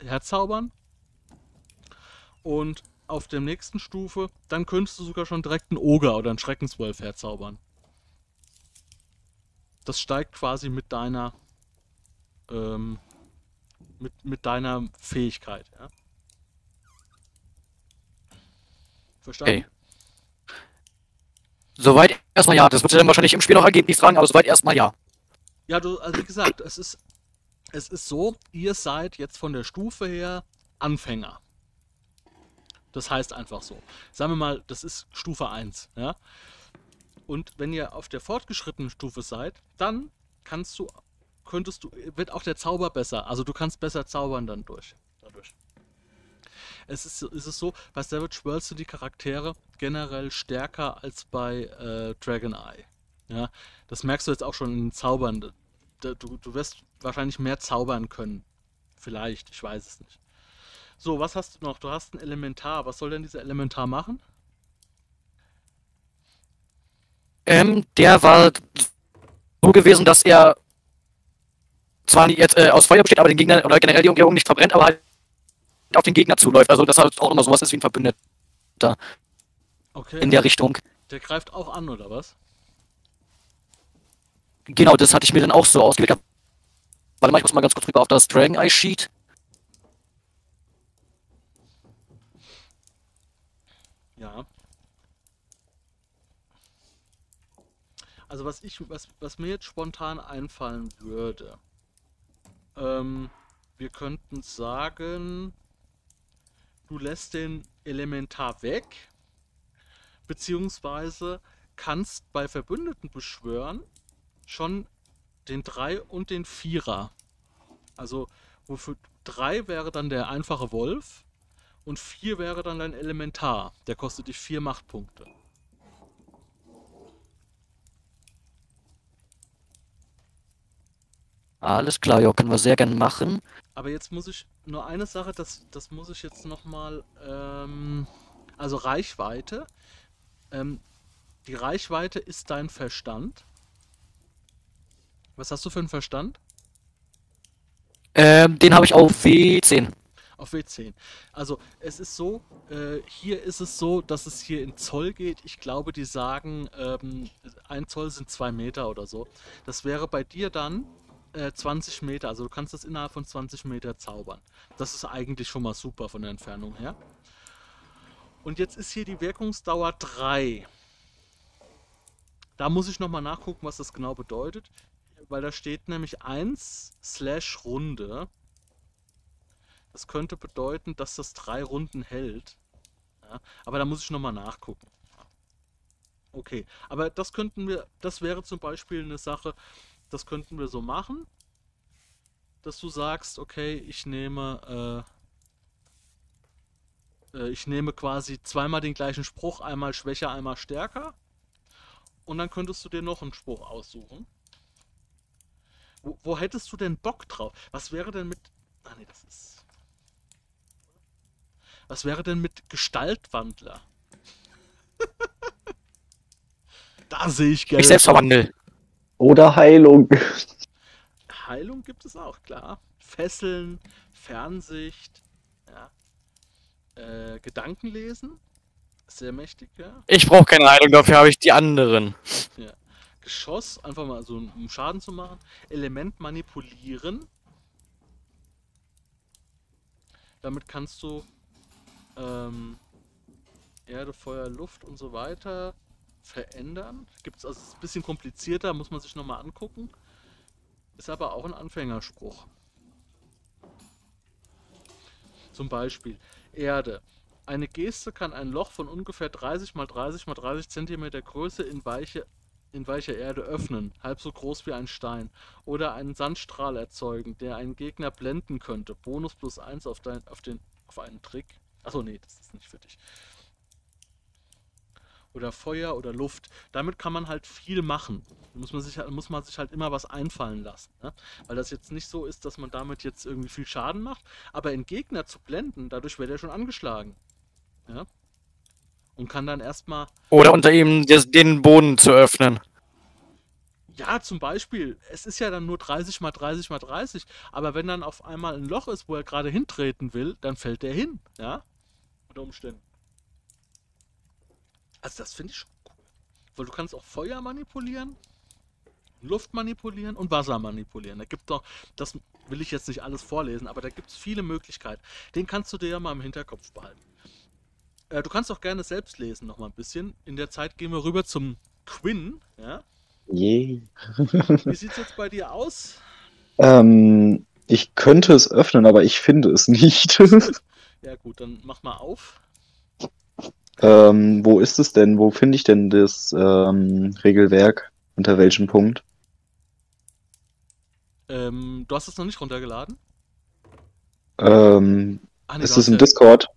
herzaubern und auf der nächsten Stufe, dann könntest du sogar schon direkt einen Oger oder einen Schreckenswolf herzaubern das steigt quasi mit deiner ähm, mit, mit deiner Fähigkeit. Ja? Verstanden? Okay. Soweit erstmal ja. Das wird dann wahrscheinlich im Spiel noch ergeben, die Fragen, aber soweit erstmal ja. Ja, du, also wie gesagt, es ist, es ist so, ihr seid jetzt von der Stufe her Anfänger. Das heißt einfach so. Sagen wir mal, das ist Stufe 1. Ja? Und wenn ihr auf der fortgeschrittenen Stufe seid, dann kannst du, könntest du, wird auch der Zauber besser. Also du kannst besser zaubern dann durch. Dadurch. Es ist, ist es so, bei Savage Worlds sind die Charaktere generell stärker als bei äh, Dragon Eye. Ja, das merkst du jetzt auch schon in den Zaubern. Du, du wirst wahrscheinlich mehr zaubern können. Vielleicht, ich weiß es nicht. So, was hast du noch? Du hast ein Elementar. Was soll denn dieser Elementar machen? Ähm, der war so gewesen, dass er zwar nicht jetzt äh, aus Feuer besteht, aber den Gegner oder generell die Umgebung nicht verbrennt, aber halt auf den Gegner zuläuft. Also das halt auch immer sowas ist wie ein Verbündeter. Okay. In der Richtung. Der greift auch an, oder was? Genau, das hatte ich mir dann auch so ausgelegt. Warte mal, ich muss mal ganz kurz rüber auf das Dragon Eye Sheet. Ja. Also was ich, was, was mir jetzt spontan einfallen würde, ähm, wir könnten sagen, du lässt den Elementar weg, beziehungsweise kannst bei Verbündeten beschwören schon den 3 und den 4er. Also wofür 3 wäre dann der einfache Wolf und 4 wäre dann dein Elementar. Der kostet dich 4 Machtpunkte. Alles klar, ja, können wir sehr gerne machen. Aber jetzt muss ich nur eine Sache, das, das muss ich jetzt nochmal, ähm, also Reichweite. Ähm, die Reichweite ist dein Verstand. Was hast du für einen Verstand? Ähm, den habe ich auf W10. Auf W10. Also es ist so, äh, hier ist es so, dass es hier in Zoll geht. Ich glaube, die sagen, ähm, ein Zoll sind zwei Meter oder so. Das wäre bei dir dann äh, 20 Meter. Also du kannst das innerhalb von 20 Meter zaubern. Das ist eigentlich schon mal super von der Entfernung her. Und jetzt ist hier die Wirkungsdauer 3. Da muss ich nochmal nachgucken, was das genau bedeutet weil da steht nämlich 1 slash Runde. Das könnte bedeuten, dass das drei Runden hält. Ja, aber da muss ich nochmal nachgucken. Okay, aber das könnten wir, das wäre zum Beispiel eine Sache, das könnten wir so machen, dass du sagst, okay, ich nehme, äh, äh, ich nehme quasi zweimal den gleichen Spruch, einmal schwächer, einmal stärker. Und dann könntest du dir noch einen Spruch aussuchen. Wo, wo, hättest du denn Bock drauf? Was wäre denn mit. Ah, nee, das ist. Was wäre denn mit Gestaltwandler? da sehe ich gerne. Ich selbst verwandle. Oder Heilung. Heilung gibt es auch, klar. Fesseln, Fernsicht, ja. Äh, Gedankenlesen. Sehr mächtig, ja. Ich brauche keine Heilung, dafür habe ich die anderen. Ja. Geschoss, einfach mal so um Schaden zu machen. Element manipulieren. Damit kannst du ähm, Erde, Feuer, Luft und so weiter verändern. Gibt es also ein bisschen komplizierter, muss man sich nochmal angucken. Ist aber auch ein Anfängerspruch. Zum Beispiel Erde. Eine Geste kann ein Loch von ungefähr 30 x 30 x 30 cm Größe in weiche in weicher Erde öffnen, halb so groß wie ein Stein, oder einen Sandstrahl erzeugen, der einen Gegner blenden könnte. Bonus plus 1 auf, auf, auf einen Trick. Achso, nee, das ist nicht für dich. Oder Feuer oder Luft. Damit kann man halt viel machen. Da muss man sich, muss man sich halt immer was einfallen lassen. Ne? Weil das jetzt nicht so ist, dass man damit jetzt irgendwie viel Schaden macht. Aber einen Gegner zu blenden, dadurch wird er schon angeschlagen. Ja? und kann dann erstmal. Oder unter ihm den Boden zu öffnen. Ja, zum Beispiel. Es ist ja dann nur 30 mal 30 mal 30. Aber wenn dann auf einmal ein Loch ist, wo er gerade hintreten will, dann fällt er hin. Ja? Unter Umständen. Also, das finde ich schon cool. Weil du kannst auch Feuer manipulieren, Luft manipulieren und Wasser manipulieren. Da gibt doch, das will ich jetzt nicht alles vorlesen, aber da gibt es viele Möglichkeiten. Den kannst du dir ja mal im Hinterkopf behalten. Äh, du kannst auch gerne selbst lesen noch mal ein bisschen. In der Zeit gehen wir rüber zum Quinn. Ja? Yeah. Wie sieht es jetzt bei dir aus? Ähm, ich könnte es öffnen, aber ich finde es nicht. ja gut, dann mach mal auf. Ähm, wo ist es denn? Wo finde ich denn das ähm, Regelwerk? Unter welchem Punkt? Ähm, du hast es noch nicht runtergeladen? Ähm, ah, nee, ist es im ja... Discord?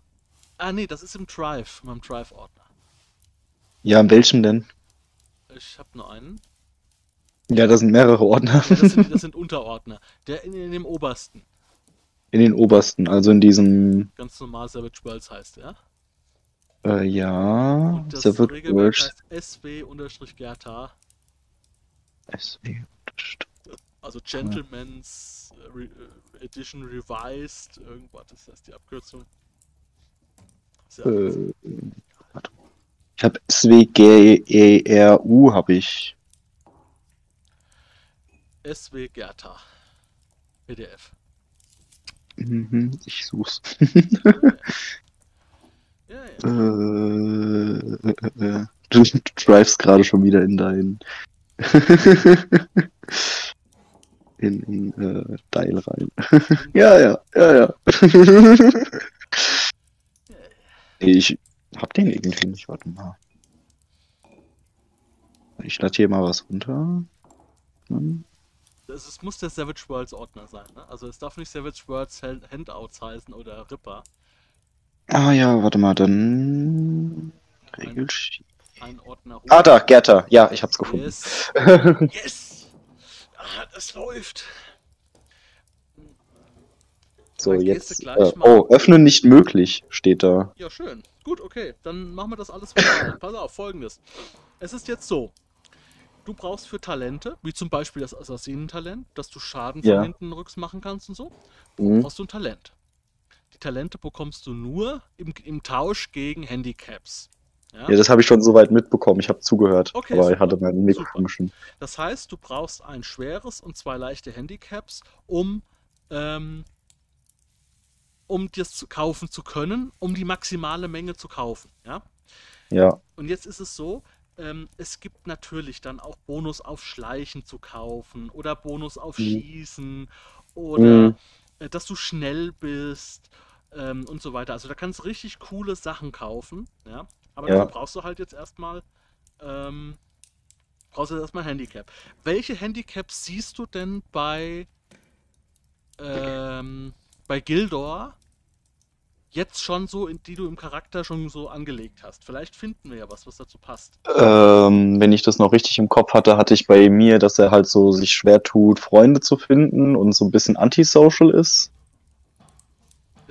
Ah, nee, das ist im Drive, in meinem Drive-Ordner. Ja, in welchem denn? Ich habe nur einen. Ja, das sind mehrere Ordner. Ja, das, sind, das sind Unterordner. Der in, in, dem obersten. In den obersten, also in diesem. Ganz normal Savage Worlds heißt der. Äh, ja. Und das Savage Regelwerk heißt SW-Gerta. SW. Also Gentleman's Re äh, Edition Revised, irgendwas ist das die Abkürzung. Äh, ich habe SWGERU, habe ich. SW Gerta. PDF. Mhm, ich such's. ja, ja. Äh, äh, äh, du drivest gerade schon wieder in dein in, in äh, Dial rein. ja, ja, ja, ja. Ich hab den irgendwie nicht, warte mal. Ich lade hier mal was runter. Hm. Das ist, muss der Savage Worlds Ordner sein, ne? Also es darf nicht Savage Worlds Handouts heißen oder Ripper. Ah ja, warte mal, dann. Hoch. Ah, da, Gerta. Ja, ich hab's gefunden. Yes! yes! Ah, das läuft! So, jetzt. Äh, oh, öffnen nicht möglich, steht da. Ja, schön. Gut, okay. Dann machen wir das alles mal. Pass auf, folgendes. Es ist jetzt so. du brauchst für Talente, wie zum Beispiel das Assassinentalent, dass du Schaden von ja. hinten rücks machen kannst und so, mhm. brauchst du ein Talent. Talente bekommst du nur im, im Tausch gegen Handicaps. Ja, ja das habe ich schon soweit mitbekommen. Ich habe zugehört, okay, aber super, ich hatte mein Mikrofon schon. Das heißt, du brauchst ein schweres und zwei leichte Handicaps, um ähm, um das zu kaufen zu können, um die maximale Menge zu kaufen. Ja. Ja. Und jetzt ist es so, ähm, es gibt natürlich dann auch Bonus auf Schleichen zu kaufen oder Bonus auf mhm. Schießen oder mhm. äh, dass du schnell bist ähm, und so weiter. Also da kannst du richtig coole Sachen kaufen, ja. Aber ja. dann brauchst du halt jetzt erstmal ähm, brauchst du erstmal Handicap. Welche Handicaps siehst du denn bei ähm, bei Gildor jetzt schon so, in die du im Charakter schon so angelegt hast? Vielleicht finden wir ja was, was dazu passt. Ähm, wenn ich das noch richtig im Kopf hatte, hatte ich bei mir, dass er halt so sich schwer tut, Freunde zu finden und so ein bisschen antisocial ist.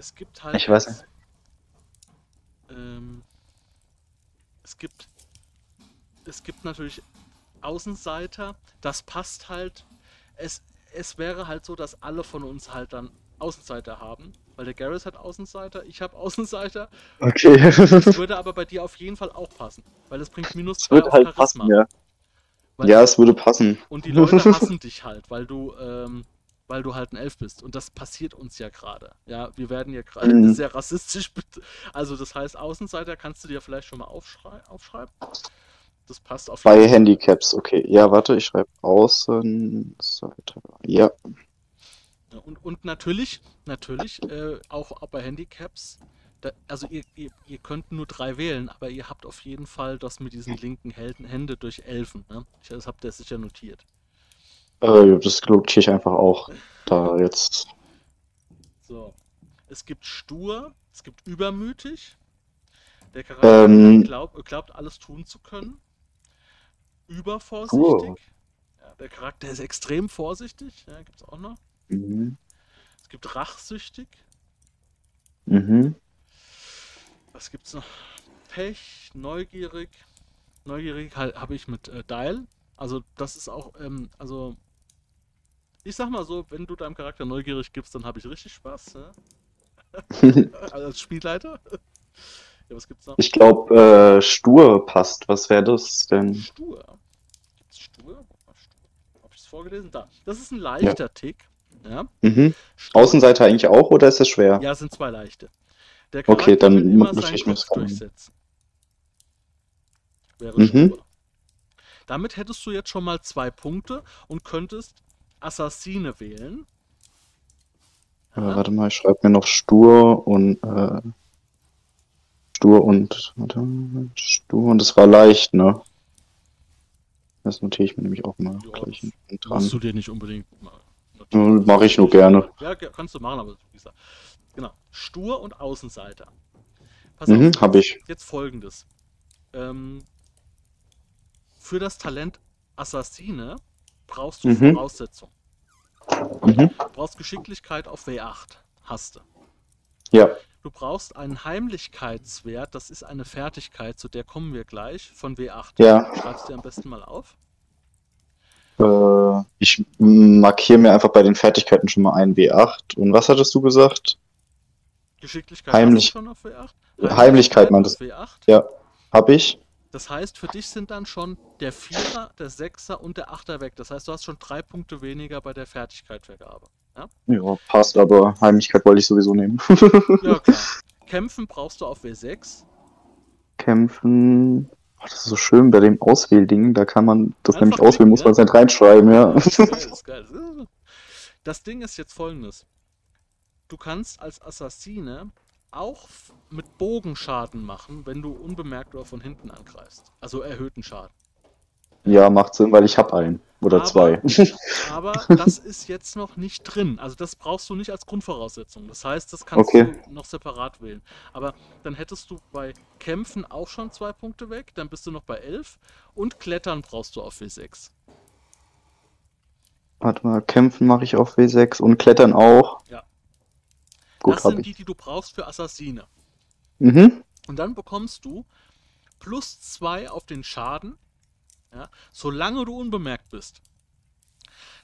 Es gibt halt. Ich weiß nicht. Ähm, es gibt. Es gibt natürlich Außenseiter. Das passt halt. Es, es wäre halt so, dass alle von uns halt dann Außenseiter haben. Weil der Garrus hat Außenseiter, ich habe Außenseiter. Okay. Das würde aber bei dir auf jeden Fall auch passen. Weil es bringt minus 2 auf halt Charisma. Passen, ja. Weil ja, es würde passen. Und die Leute hassen dich halt, weil du, ähm, weil du halt ein Elf bist. Und das passiert uns ja gerade. Ja, wir werden ja gerade mhm. sehr rassistisch. Also das heißt, Außenseiter kannst du dir vielleicht schon mal aufschrei aufschreiben. Das passt auf Bei Handicaps, okay. Ja, warte, ich schreibe Außenseiter. Ja. Und, und natürlich, natürlich, äh, auch, auch bei Handicaps, da, also ihr, ihr, ihr, könnt nur drei wählen, aber ihr habt auf jeden Fall das mit diesen linken Helden, Hände durch Elfen. Ne? Ich, das habt ihr sicher notiert. Äh, das notiere ich einfach auch da jetzt. So. Es gibt stur, es gibt übermütig. Der Charakter ähm, glaubt, glaubt, alles tun zu können. Übervorsichtig. Ja, der Charakter ist extrem vorsichtig. Ja, gibt es auch noch. Mhm. Es gibt rachsüchtig. Mhm. Was gibt's noch? Pech, neugierig. Neugierig habe ich mit äh, Dial. Also das ist auch, ähm, also ich sag mal so, wenn du deinem Charakter neugierig gibst, dann habe ich richtig Spaß. Ne? Als Spielleiter. ja, was gibt's noch? Ich glaube, äh, stur passt. Was wäre das denn? Stur. Gibt's stur? Habe ich es vorgelesen? Da. Das ist ein leichter ja. Tick. Ja? Mhm. Außenseite eigentlich auch oder ist es schwer? Ja, es sind zwei leichte. Okay, dann muss ich mir durchsetzen. Wäre mhm. Damit hättest du jetzt schon mal zwei Punkte und könntest Assassine wählen. Ja. Äh, warte mal, ich schreibe mir noch Stur und äh, Stur und warte, Stur und es war leicht, ne? Das notiere ich mir nämlich auch mal ja, gleich dran. Musst du dir nicht unbedingt mal Mache ich nur gerne. Ja, kannst du machen, aber wie gesagt. Genau. Stur und Außenseiter. Pass mhm, auf. Hab ich. Jetzt folgendes. Ähm, für das Talent Assassine brauchst du mhm. Voraussetzungen. Mhm. Du brauchst Geschicklichkeit auf W8. Hast du. Ja. Du brauchst einen Heimlichkeitswert, das ist eine Fertigkeit, zu der kommen wir gleich, von W8. Ja. Schreibst du am besten mal auf. Äh, ich markiere mir einfach bei den Fertigkeiten schon mal ein W8. Und was hattest du gesagt? Geschicklichkeit Heimlich schon auf W8? Heimlichkeit, Heimlichkeit man das. W8? Ja, habe ich. Das heißt, für dich sind dann schon der Vierer, der Sechser und der Achter weg. Das heißt, du hast schon drei Punkte weniger bei der Fertigkeitvergabe. Ja, ja passt, aber Heimlichkeit wollte ich sowieso nehmen. ja, klar. Kämpfen brauchst du auf W6. Kämpfen. Oh, das ist so schön bei dem Auswählding, da kann man das Einfach nämlich auswählen, muss man es nicht reinschreiben, ja. Das, geil, das, geil. das Ding ist jetzt folgendes. Du kannst als Assassine auch mit Bogenschaden machen, wenn du unbemerkt oder von hinten angreifst. Also erhöhten Schaden. Ja, macht Sinn, weil ich habe einen. Oder aber, zwei. aber das ist jetzt noch nicht drin. Also das brauchst du nicht als Grundvoraussetzung. Das heißt, das kannst okay. du noch separat wählen. Aber dann hättest du bei Kämpfen auch schon zwei Punkte weg. Dann bist du noch bei elf. Und Klettern brauchst du auf W6. Warte mal, Kämpfen mache ich auf W6 und Klettern auch. Ja. Gut, das sind die, die du brauchst für Assassine. Mhm. Und dann bekommst du plus zwei auf den Schaden Ja? Solange du unbemerkt bist.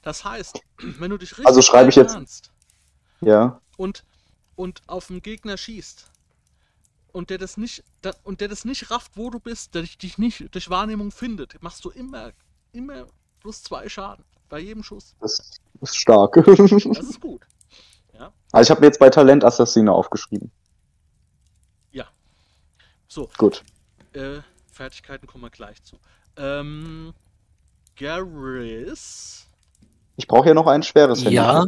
Das heißt, wenn du dich richtig also schreibe ich jetzt ja und und auf den Gegner schießt und der das nicht und der das nicht rafft, wo du bist, der dich nicht durch Wahrnehmung findet, machst du immer immer plus zwei Schaden bei jedem Schuss. Das ist stark. das ist gut. Ja. Also ich habe mir jetzt bei Talent Assassine aufgeschrieben. Ja. So. Gut. Äh, Fertigkeiten kommen wir gleich zu. Ähm, Garrus. Ich brauche ja noch ein schweres Handy. Ja.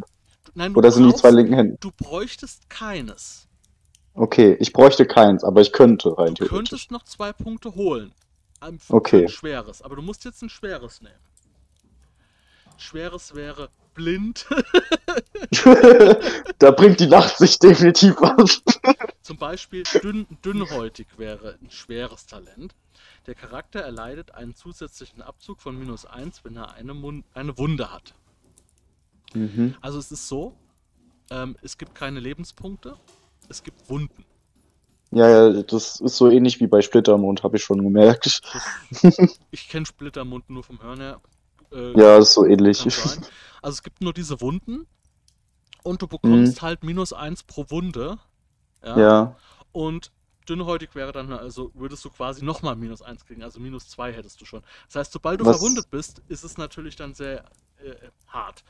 Nein, Oder sind die zwei linken Hände? Du bräuchtest keines. Okay, ich bräuchte keins, aber ich könnte rein Du könntest noch zwei Punkte holen. Ein, okay. Ein schweres, aber du musst jetzt ein schweres nehmen. Schweres wäre blind. da bringt die Nacht sich definitiv was. Zum Beispiel dünn, dünnhäutig wäre ein schweres Talent. Der Charakter erleidet einen zusätzlichen Abzug von minus 1, wenn er eine, Mund eine Wunde hat. Mhm. Also es ist so, ähm, es gibt keine Lebenspunkte, es gibt Wunden. Ja, ja, das ist so ähnlich wie bei Splittermond, habe ich schon gemerkt. Das, ich kenne Splittermond nur vom Hören her. Äh, ja, ist so ähnlich. Also es gibt nur diese Wunden und du bekommst mhm. halt minus 1 pro Wunde. Ja. ja. Und dünnhäutig wäre dann, also würdest du quasi nochmal minus 1 kriegen, also minus 2 hättest du schon. Das heißt, sobald du was, verwundet bist, ist es natürlich dann sehr äh, hart.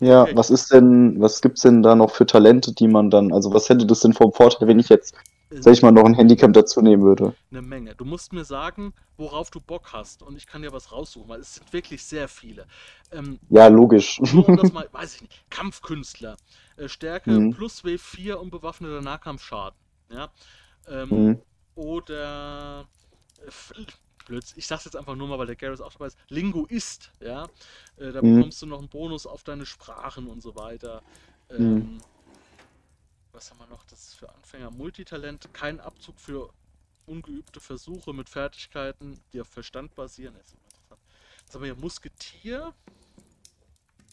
Ja, okay. was ist denn, was gibt's denn da noch für Talente, die man dann, also was hätte das denn vom Vorteil, wenn ich jetzt sag ich mal, noch ein Handicap dazu nehmen würde. Eine Menge. Du musst mir sagen, worauf du Bock hast und ich kann dir was raussuchen, weil es sind wirklich sehr viele. Ähm, ja, logisch. Das mal, weiß ich nicht, Kampfkünstler, äh, Stärke mhm. plus W4 und bewaffneter Nahkampfschaden. Ja? Ähm, mhm. Oder äh, Blöds, ich sag's jetzt einfach nur mal, weil der Garrus auch dabei ist, Linguist, ja. Äh, da mhm. bekommst du noch einen Bonus auf deine Sprachen und so weiter. Mhm. Ähm, was haben wir noch? Das ist für Anfänger Multitalent, kein Abzug für ungeübte Versuche mit Fertigkeiten, die auf Verstand basieren. Das ist haben wir hier Musketier.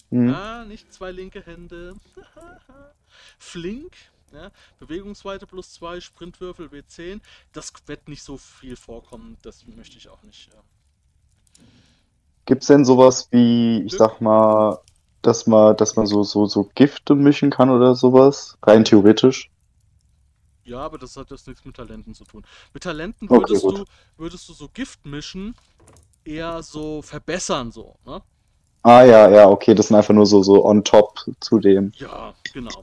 Mhm. Ah, nicht zwei linke Hände. Flink. Ja, Bewegungsweite plus 2, Sprintwürfel W10. Das wird nicht so viel vorkommen, das möchte ich auch nicht. Ja. Gibt es denn sowas wie, ich sag mal, dass man, dass man so, so, so Gifte mischen kann oder sowas? Rein theoretisch. Ja, aber das hat jetzt nichts mit Talenten zu tun. Mit Talenten würdest, okay, du, würdest du so Gift mischen eher so verbessern, so, ne? Ah ja, ja, okay, das sind einfach nur so, so on top zu dem. Ja, genau.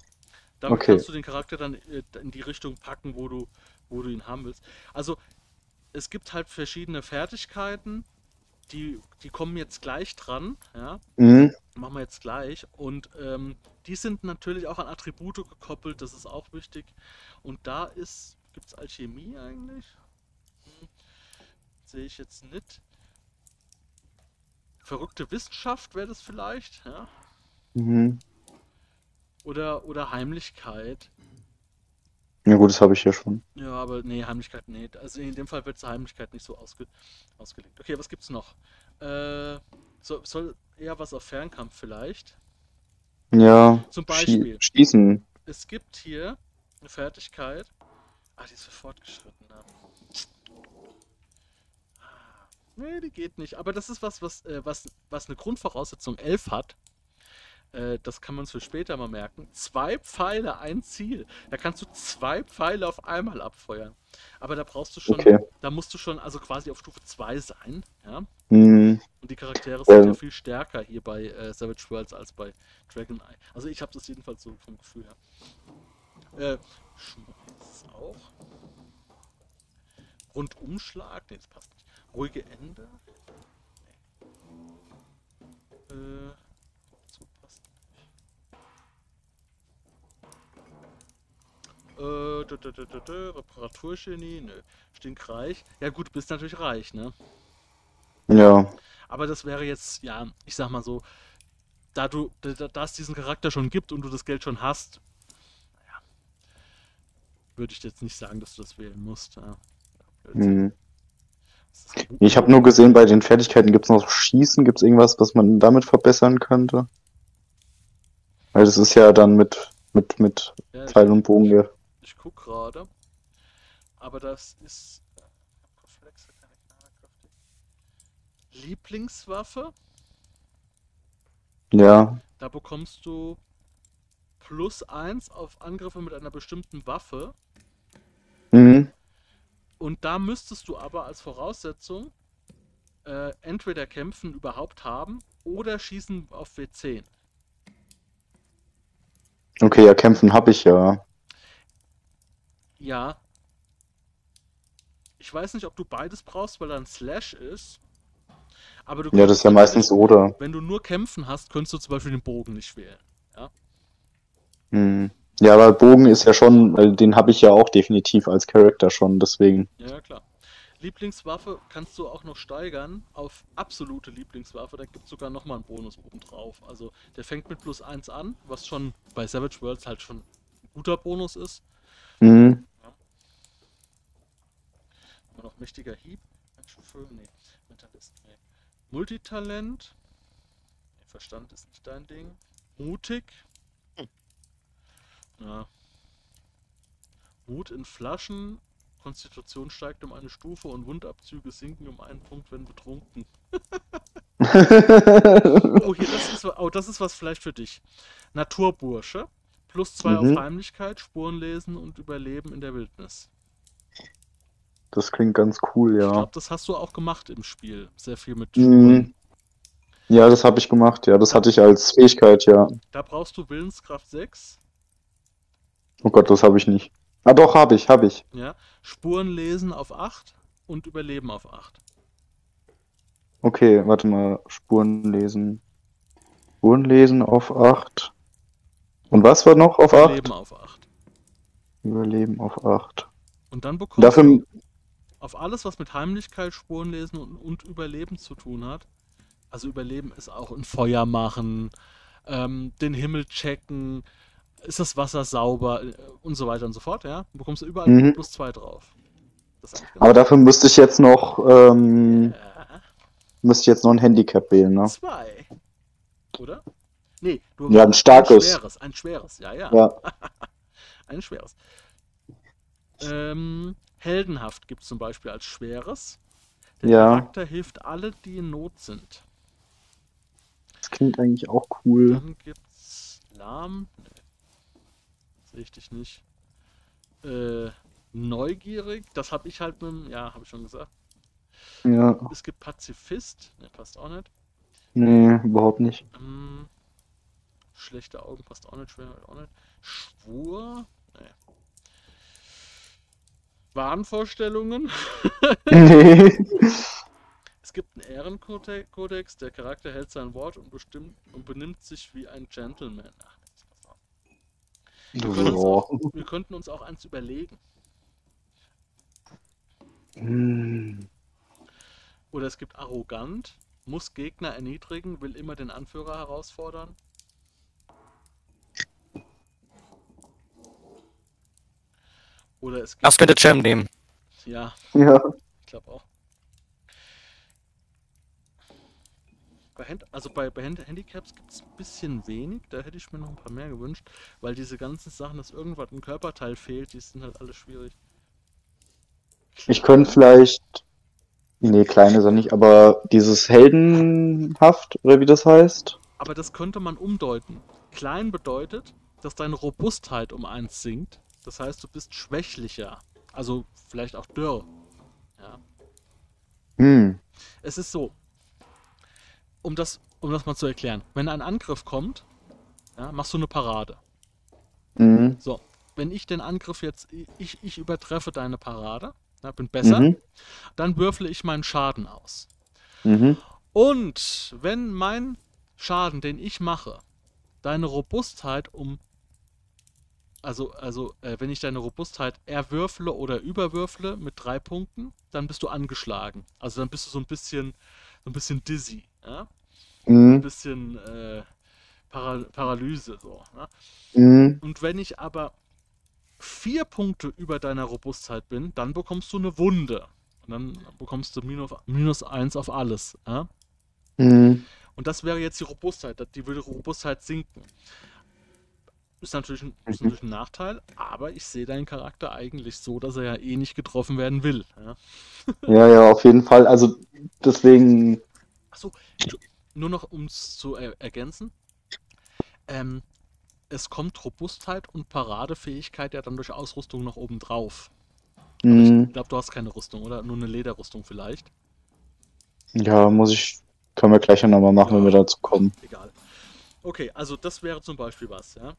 Damit okay. kannst du den Charakter dann äh, in die Richtung packen, wo du, wo du ihn haben willst. Also, es gibt halt verschiedene Fertigkeiten, die, die kommen jetzt gleich dran, ja. Mhm. Machen wir jetzt gleich. Und ähm, die sind natürlich auch an Attribute gekoppelt, das ist auch wichtig. Und da ist, gibt es Alchemie eigentlich? Hm. Sehe ich jetzt nicht. Verrückte Wissenschaft wäre das vielleicht, ja. Mhm. Oder, oder Heimlichkeit. Ja gut, das habe ich ja schon. Ja, aber nee, Heimlichkeit nee. Also in dem Fall wird Heimlichkeit nicht so ausge ausgelegt. Okay, was gibt's noch? Äh, so, soll eher was auf Fernkampf vielleicht? Ja. Zum Beispiel. Schießen. Es gibt hier eine Fertigkeit. Ah, die ist für Fortgeschrittene. Ah, nee, die geht nicht. Aber das ist was, was, äh, was, was eine Grundvoraussetzung 11 hat. Äh, das kann man uns für später mal merken, zwei Pfeile, ein Ziel. Da kannst du zwei Pfeile auf einmal abfeuern. Aber da brauchst du schon, okay. da musst du schon also quasi auf Stufe 2 sein, ja. Mhm. Und die Charaktere sind ähm. ja viel stärker hier bei äh, Savage Worlds als bei Dragon Eye. Also ich habe das jedenfalls so vom Gefühl her. Äh, Schmutz auch. Rundumschlag, nee, das passt nicht. Ruhige Ende. Nee. Äh, Äh, Reparaturgenie, nö. Stinkreich. Ja gut, du bist natürlich reich, ne? Ja. Aber das wäre jetzt, ja, ich sag mal so, da du, da, da es diesen Charakter schon gibt und du das Geld schon hast, ja, würde ich jetzt nicht sagen, dass du das wählen musst. Ja. Mhm. Ich habe nur gesehen, bei den Fertigkeiten gibt es noch Schießen. Gibt es irgendwas, was man damit verbessern könnte? Weil das ist ja dann mit, mit, mit ja, Pfeil und Bogen ich guck gerade. Aber das ist. Reflexe, keine Lieblingswaffe. Ja. Da bekommst du plus 1 auf Angriffe mit einer bestimmten Waffe. Mhm. Und da müsstest du aber als Voraussetzung äh, entweder kämpfen überhaupt haben oder schießen auf W10. Okay, ja, kämpfen habe ich ja. Ja. Ich weiß nicht, ob du beides brauchst, weil da ein Slash ist. Aber du ja, das ist ja meistens oder. Wenn du nur kämpfen hast, könntest du zum Beispiel den Bogen nicht wählen. Ja, hm. ja aber Bogen ist ja schon, den habe ich ja auch definitiv als Charakter schon, deswegen. Ja, klar. Lieblingswaffe kannst du auch noch steigern auf absolute Lieblingswaffe. Da gibt es sogar nochmal einen Bonus oben drauf. Also der fängt mit plus 1 an, was schon bei Savage Worlds halt schon ein guter Bonus ist. Mhm. Ja. noch mächtiger Hieb. Nee, Mentalist. Nee. Multitalent. Nee, Verstand ist nicht dein Ding. Mutig. Hm. Ja. Mut in Flaschen. Konstitution steigt um eine Stufe und Wundabzüge sinken um einen Punkt, wenn betrunken. oh, hier, das ist, oh, das ist was vielleicht für dich. Naturbursche. Plus zwei mhm. auf Heimlichkeit, Spuren lesen und Überleben in der Wildnis. Das klingt ganz cool, ja. Ich glaube, das hast du auch gemacht im Spiel. Sehr viel mit mhm. Ja, das habe ich gemacht, ja. Das hatte ich als Fähigkeit, ja. Da brauchst du Willenskraft 6. Oh Gott, das habe ich nicht. Ah doch, habe ich, habe ich. Ja. Spuren lesen auf 8 und Überleben auf 8. Okay, warte mal. Spuren lesen. Spuren lesen auf 8. Und was war noch auf 8? Überleben auf 8. Überleben auf 8. Und dann bekommst Dafür... du auf alles, was mit Heimlichkeit, Spuren lesen und, und Überleben zu tun hat. Also Überleben ist auch ein Feuer machen, ähm, den Himmel checken, ist das Wasser sauber äh, und so weiter und so fort, ja. Du bekommst überall mhm. plus zwei drauf. Aber dafür müsste ich jetzt noch ähm, ja. müsste ich jetzt noch ein Handicap wählen, ne? Zwei. Oder? Nee, du ja, ein starkes. Ein schweres, ein schweres, ja, ja. ja. ein schweres. Ähm, heldenhaft gibt es zum Beispiel als schweres. Der ja. Charakter hilft alle, die in Not sind. Das klingt eigentlich auch cool. Dann gibt's lahm. Nee. Sehe ich dich nicht. Äh, neugierig, das habe ich halt mit dem, ja, habe ich schon gesagt. Ja. Es gibt Pazifist, ne, passt auch nicht. Nee, überhaupt nicht. Ähm, schlechte Augen passt auch nicht, schwer auch nicht. Schwur, nee. Wahnvorstellungen. nee. Es gibt einen Ehrenkodex, der Charakter hält sein Wort und bestimmt und benimmt sich wie ein Gentleman. Ach, wir, können auch, wir könnten uns auch eins überlegen. Hm. Oder es gibt arrogant, muss Gegner erniedrigen, will immer den Anführer herausfordern. Oder es gibt. Das könnte Jam nehmen. Ja. Ja. Ich glaube auch. Bei Hand, also bei, bei Handicaps gibt es ein bisschen wenig, da hätte ich mir noch ein paar mehr gewünscht, weil diese ganzen Sachen, dass irgendwas ein Körperteil fehlt, die sind halt alle schwierig. Ich könnte vielleicht. Nee, kleine ist er nicht, aber dieses Heldenhaft, oder wie das heißt. Aber das könnte man umdeuten. Klein bedeutet, dass deine Robustheit um eins sinkt. Das heißt, du bist schwächlicher. Also vielleicht auch dürr. Ja. Hm. Es ist so, um das, um das mal zu erklären, wenn ein Angriff kommt, ja, machst du eine Parade. Mhm. So, wenn ich den Angriff jetzt, ich, ich übertreffe deine Parade, ja, bin besser, mhm. dann würfle ich meinen Schaden aus. Mhm. Und wenn mein Schaden, den ich mache, deine Robustheit um also, also äh, wenn ich deine Robustheit erwürfle oder überwürfle mit drei Punkten, dann bist du angeschlagen. Also dann bist du so ein bisschen, so ein bisschen dizzy. Ja? Mhm. Ein bisschen äh, Para Paralyse. So, ne? mhm. Und wenn ich aber vier Punkte über deiner Robustheit bin, dann bekommst du eine Wunde. Und dann bekommst du minus, minus eins auf alles. Ja? Mhm. Und das wäre jetzt die Robustheit. Die würde Robustheit sinken. Ist natürlich, ein, ist mhm. natürlich ein Nachteil, aber ich sehe deinen Charakter eigentlich so, dass er ja eh nicht getroffen werden will. Ja, ja, ja auf jeden Fall. Also deswegen Achso, nur noch um es zu er ergänzen. Ähm, es kommt Robustheit und Paradefähigkeit ja dann durch Ausrüstung noch oben drauf. Mhm. Ich glaube, du hast keine Rüstung, oder? Nur eine Lederrüstung vielleicht. Ja, muss ich. Können wir gleich nochmal machen, ja, wenn wir dazu kommen. Egal. Okay, also das wäre zum Beispiel was, ja.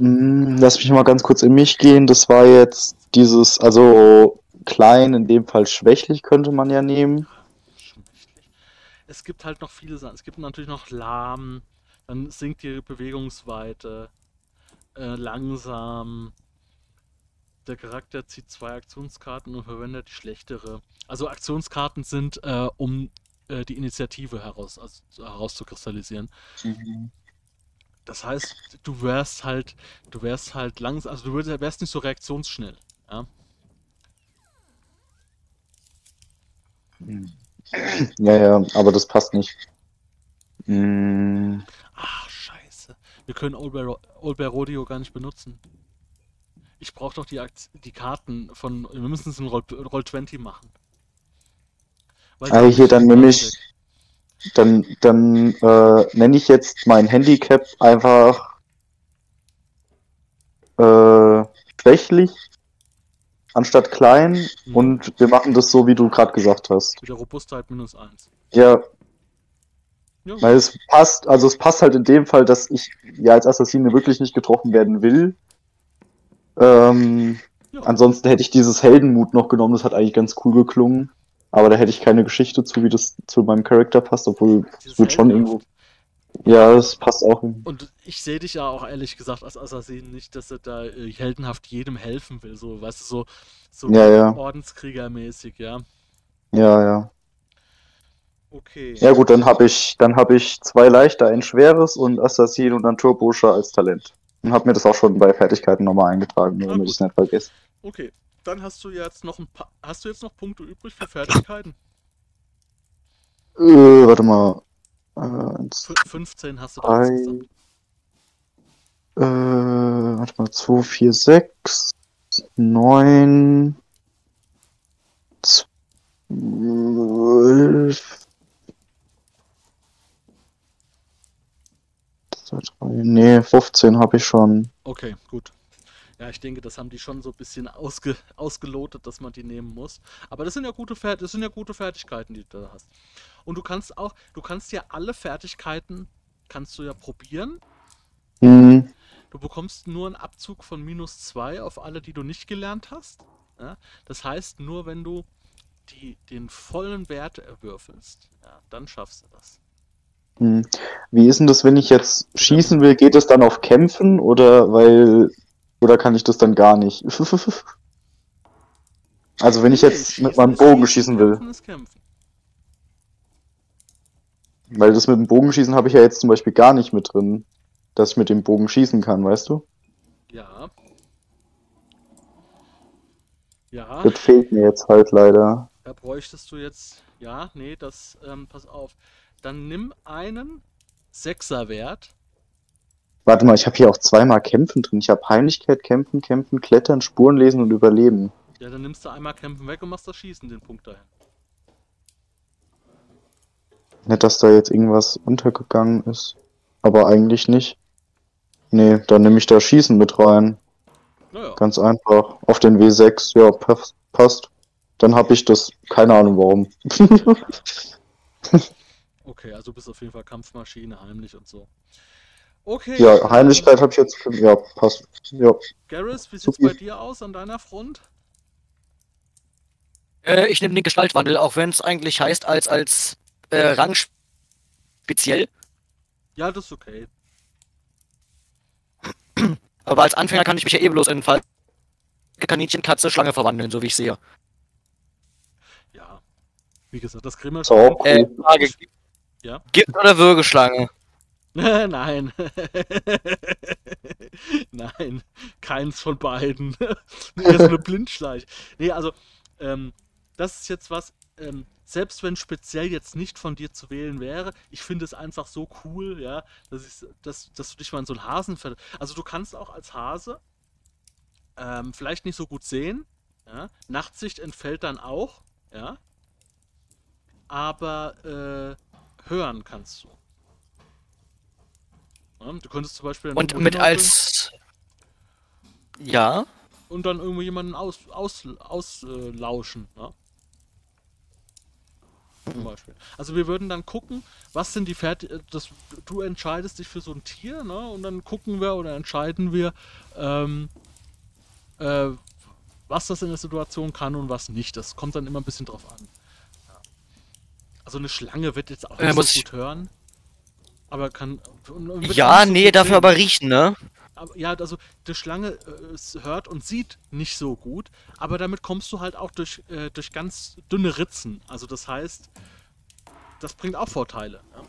Ähm, Lass mich mal ganz kurz in mich gehen. Das war jetzt dieses, also klein, in dem Fall schwächlich könnte man ja nehmen. Es gibt halt noch viele Sachen. Es gibt natürlich noch lahm, dann sinkt die Bewegungsweite, äh, langsam. Der Charakter zieht zwei Aktionskarten und verwendet die schlechtere. Also Aktionskarten sind, äh, um äh, die Initiative heraus, also, herauszukristallisieren. Mhm. Das heißt, du wärst halt, du wärst halt langsam, also du wärst nicht so reaktionsschnell. Ja? Ja, ja, aber das passt nicht. Hm. Ach, scheiße. Wir können Old Bear, Rodeo gar nicht benutzen. Ich brauche doch die, die Karten von. Wir müssen es in Roll, Roll 20 machen. ah, hier, dann nehme ich. Dann, dann äh, nenne ich jetzt mein Handicap einfach äh, schwächlich anstatt klein mhm. und wir machen das so, wie du gerade gesagt hast. Mit der Robustheit minus 1. Ja. ja. Weil es passt, also es passt halt in dem Fall, dass ich ja als Assassine wirklich nicht getroffen werden will. Ähm, ja. Ansonsten hätte ich dieses Heldenmut noch genommen, das hat eigentlich ganz cool geklungen. Aber da hätte ich keine Geschichte zu, wie das zu meinem Charakter passt, obwohl es wird schon irgendwo. Ja, das passt auch. Und ich sehe dich ja auch ehrlich gesagt als Assassin nicht, dass er da äh, heldenhaft jedem helfen will, so, weißt du, so, so ja, ja. Ordenskriegermäßig, ja. Ja, ja. Okay. Ja gut, dann habe ich, dann habe ich zwei leichter, ein schweres und Assassin und dann Turboscher als Talent. Und habe mir das auch schon bei Fertigkeiten nochmal eingetragen, nur damit ich es nicht vergesse. Okay, dann hast du jetzt noch ein paar. Hast du jetzt noch Punkte übrig für Fertigkeiten? äh, warte mal. Eins, 15 hast du da insgesamt. Äh, warte mal, 2, 4, 6, 9, 12, Nee, 15 habe ich schon. Okay, gut. Ja, ich denke, das haben die schon so ein bisschen ausge, ausgelotet, dass man die nehmen muss. Aber das sind ja gute das sind ja gute Fertigkeiten, die du da hast. Und du kannst auch, du kannst ja alle Fertigkeiten, kannst du ja probieren. Mhm. Du bekommst nur einen Abzug von minus 2 auf alle, die du nicht gelernt hast. Ja? Das heißt, nur wenn du die, den vollen Wert erwürfelst, ja, dann schaffst du das. Mhm. Wie ist denn das, wenn ich jetzt schießen will? Geht es dann auf Kämpfen oder weil oder kann ich das dann gar nicht? also wenn ich jetzt mit meinem Bogen schießen will. Weil das mit dem Bogenschießen habe ich ja jetzt zum Beispiel gar nicht mit drin, dass ich mit dem Bogen schießen kann, weißt du? Ja. Ja. Das fehlt mir jetzt halt leider. Da bräuchtest du jetzt, ja, nee, das, ähm, pass auf. Dann nimm einen Sechserwert Warte mal, ich habe hier auch zweimal Kämpfen drin. Ich habe Heimlichkeit, Kämpfen, Kämpfen, Klettern, Spuren lesen und Überleben. Ja, dann nimmst du einmal Kämpfen weg und machst das Schießen, den Punkt dahin. Nicht, dass da jetzt irgendwas untergegangen ist. Aber eigentlich nicht. Nee, dann nehme ich da Schießen mit rein. Naja. Ganz einfach. Auf den W6, ja, passt. Dann habe ich das. Keine Ahnung warum. okay, also bist auf jeden Fall Kampfmaschine, heimlich und so. Okay. Ja, Heimlichkeit habe ich jetzt. Ja, passt. Ja. Garrus, wie sieht's bei dir aus an deiner Front? Äh, ich nehme den Gestaltwandel, auch wenn es eigentlich heißt, als, als äh, Rang speziell. Ja, das ist okay. Aber als Anfänger kann ich mich ja eh bloß in Fall Kaninchen, Katze, Schlange verwandeln, so wie ich sehe. Ja. Wie gesagt, das Grimmer. So, äh, Frage. Ja? Gibt oder Würgeschlange? Nein. Nein, keins von beiden. nee, so eine Blindschleich. Nee, also, ähm, das ist jetzt was, ähm, selbst wenn speziell jetzt nicht von dir zu wählen wäre, ich finde es einfach so cool, ja, dass, ich, dass, dass du dich mal in so einen Hasen ver... Also du kannst auch als Hase ähm, vielleicht nicht so gut sehen, ja, Nachtsicht entfällt dann auch, ja, aber äh, hören kannst du. Du könntest zum Beispiel. Und mit als. Ja. Und dann irgendwo jemanden auslauschen. Aus, aus, äh, lauschen? Zum Beispiel. Also wir würden dann gucken, was sind die Fertigkeiten. Du entscheidest dich für so ein Tier, ne? Und dann gucken wir oder entscheiden wir, ähm, äh, was das in der Situation kann und was nicht. Das kommt dann immer ein bisschen drauf an. Also eine Schlange wird jetzt auch nicht so gut hören. Aber kann. Ja, nee, so dafür aber riechen, ne? Aber, ja, also die Schlange äh, hört und sieht nicht so gut, aber damit kommst du halt auch durch, äh, durch ganz dünne Ritzen. Also das heißt, das bringt auch Vorteile. Ja?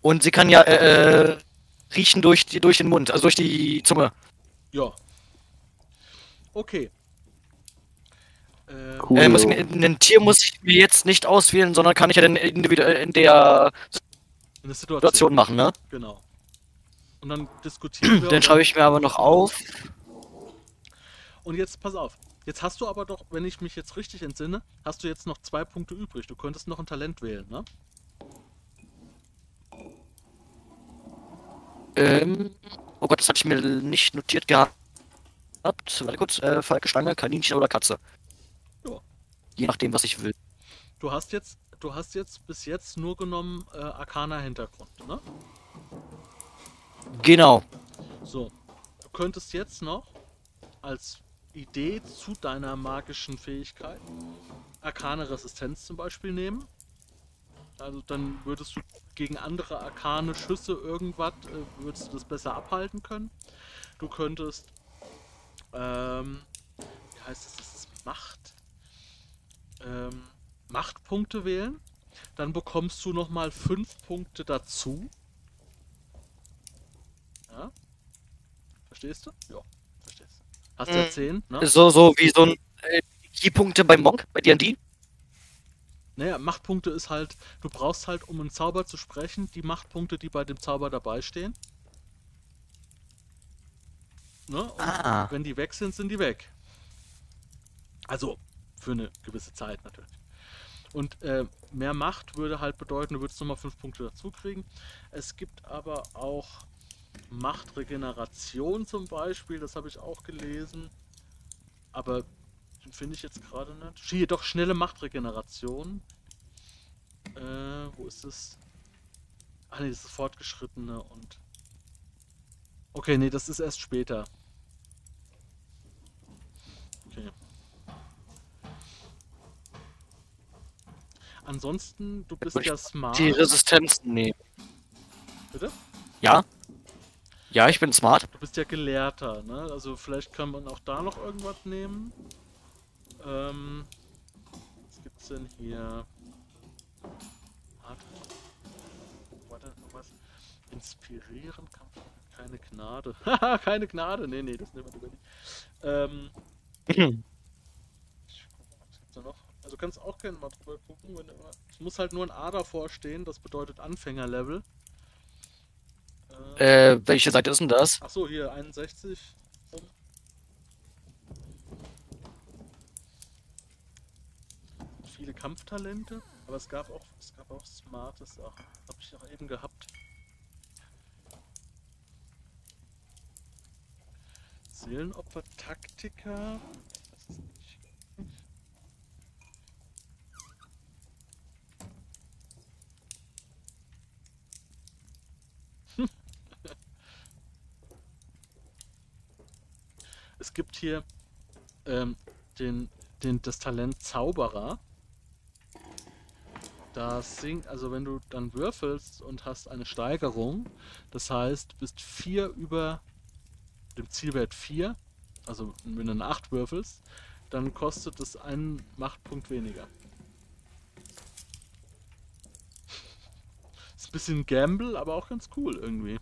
Und sie kann ja äh, äh riechen durch, die, durch den Mund, also durch die Zunge. Ja. Okay. Äh, cool. ein Tier muss ich mir jetzt nicht auswählen, sondern kann ich ja dann individuell in der eine Situation. Situation machen, ne? Genau. Und dann diskutieren wir. Den schreibe ich mir aber noch auf. Und jetzt pass auf. Jetzt hast du aber doch, wenn ich mich jetzt richtig entsinne, hast du jetzt noch zwei Punkte übrig. Du könntest noch ein Talent wählen, ne? Ähm. Oh Gott, das hatte ich mir nicht notiert gehabt. Warte kurz, äh, Falke, Schlange, Kaninchen oder Katze. Ja. Je nachdem, was ich will. Du hast jetzt du hast jetzt bis jetzt nur genommen äh, Arcana-Hintergrund, ne? Genau. So. Du könntest jetzt noch als Idee zu deiner magischen Fähigkeit Arkane Resistenz zum Beispiel nehmen. Also dann würdest du gegen andere arkane Schüsse irgendwas, äh, würdest du das besser abhalten können. Du könntest, ähm, wie heißt das, das ist Macht. Ähm, Machtpunkte wählen. Dann bekommst du nochmal 5 Punkte dazu. Ja? Verstehst du? Ja, verstehst du. Hast du ja 10, mhm. ne? So, so wie so ein äh, Keypunkte beim Monk, bei D&D? Naja, Machtpunkte ist halt, du brauchst halt, um einen Zauber zu sprechen, die Machtpunkte, die bei dem Zauber dabei stehen. Ne? Und ah. wenn die weg sind, sind die weg. Also, für eine gewisse Zeit natürlich. Und äh, mehr Macht würde halt bedeuten, du würdest nochmal 5 Punkte dazu kriegen. Es gibt aber auch Machtregeneration zum Beispiel, das habe ich auch gelesen. Aber finde ich jetzt gerade nicht. Hier doch schnelle Machtregeneration. Äh, wo ist es? Ach nee, das ist fortgeschrittene und. Okay, nee, das ist erst später. Okay. Ansonsten, du bist ja smart. Die Resistenzen nehmen. Bitte? Ja. Ja, ich bin smart. Du bist ja Gelehrter, ne? Also vielleicht kann man auch da noch irgendwas nehmen. Ähm, was gibt's denn hier? Warte, noch was? Inspirieren, Kampf, keine Gnade. Haha, keine Gnade. Nee, nee, das nehmen wir lieber nicht. Ähm, ich guck mal, was gibt's da noch? Also kannst auch gerne mal drüber gucken. Wenn, es muss halt nur ein A davor stehen, das bedeutet Anfängerlevel. Äh, äh, welche Seite ist denn das? Achso, hier 61. Viele Kampftalente, aber es gab auch, es gab auch smarte Sachen. Hab ich auch eben gehabt. Seelenopfer, Taktiker. Es gibt hier ähm, den, den, das Talent Zauberer. Das singt, also wenn du dann würfelst und hast eine Steigerung, das heißt, bist 4 über dem Zielwert 4, also wenn du eine 8 würfelst, dann kostet es einen Machtpunkt weniger. Ist ein bisschen Gamble, aber auch ganz cool irgendwie.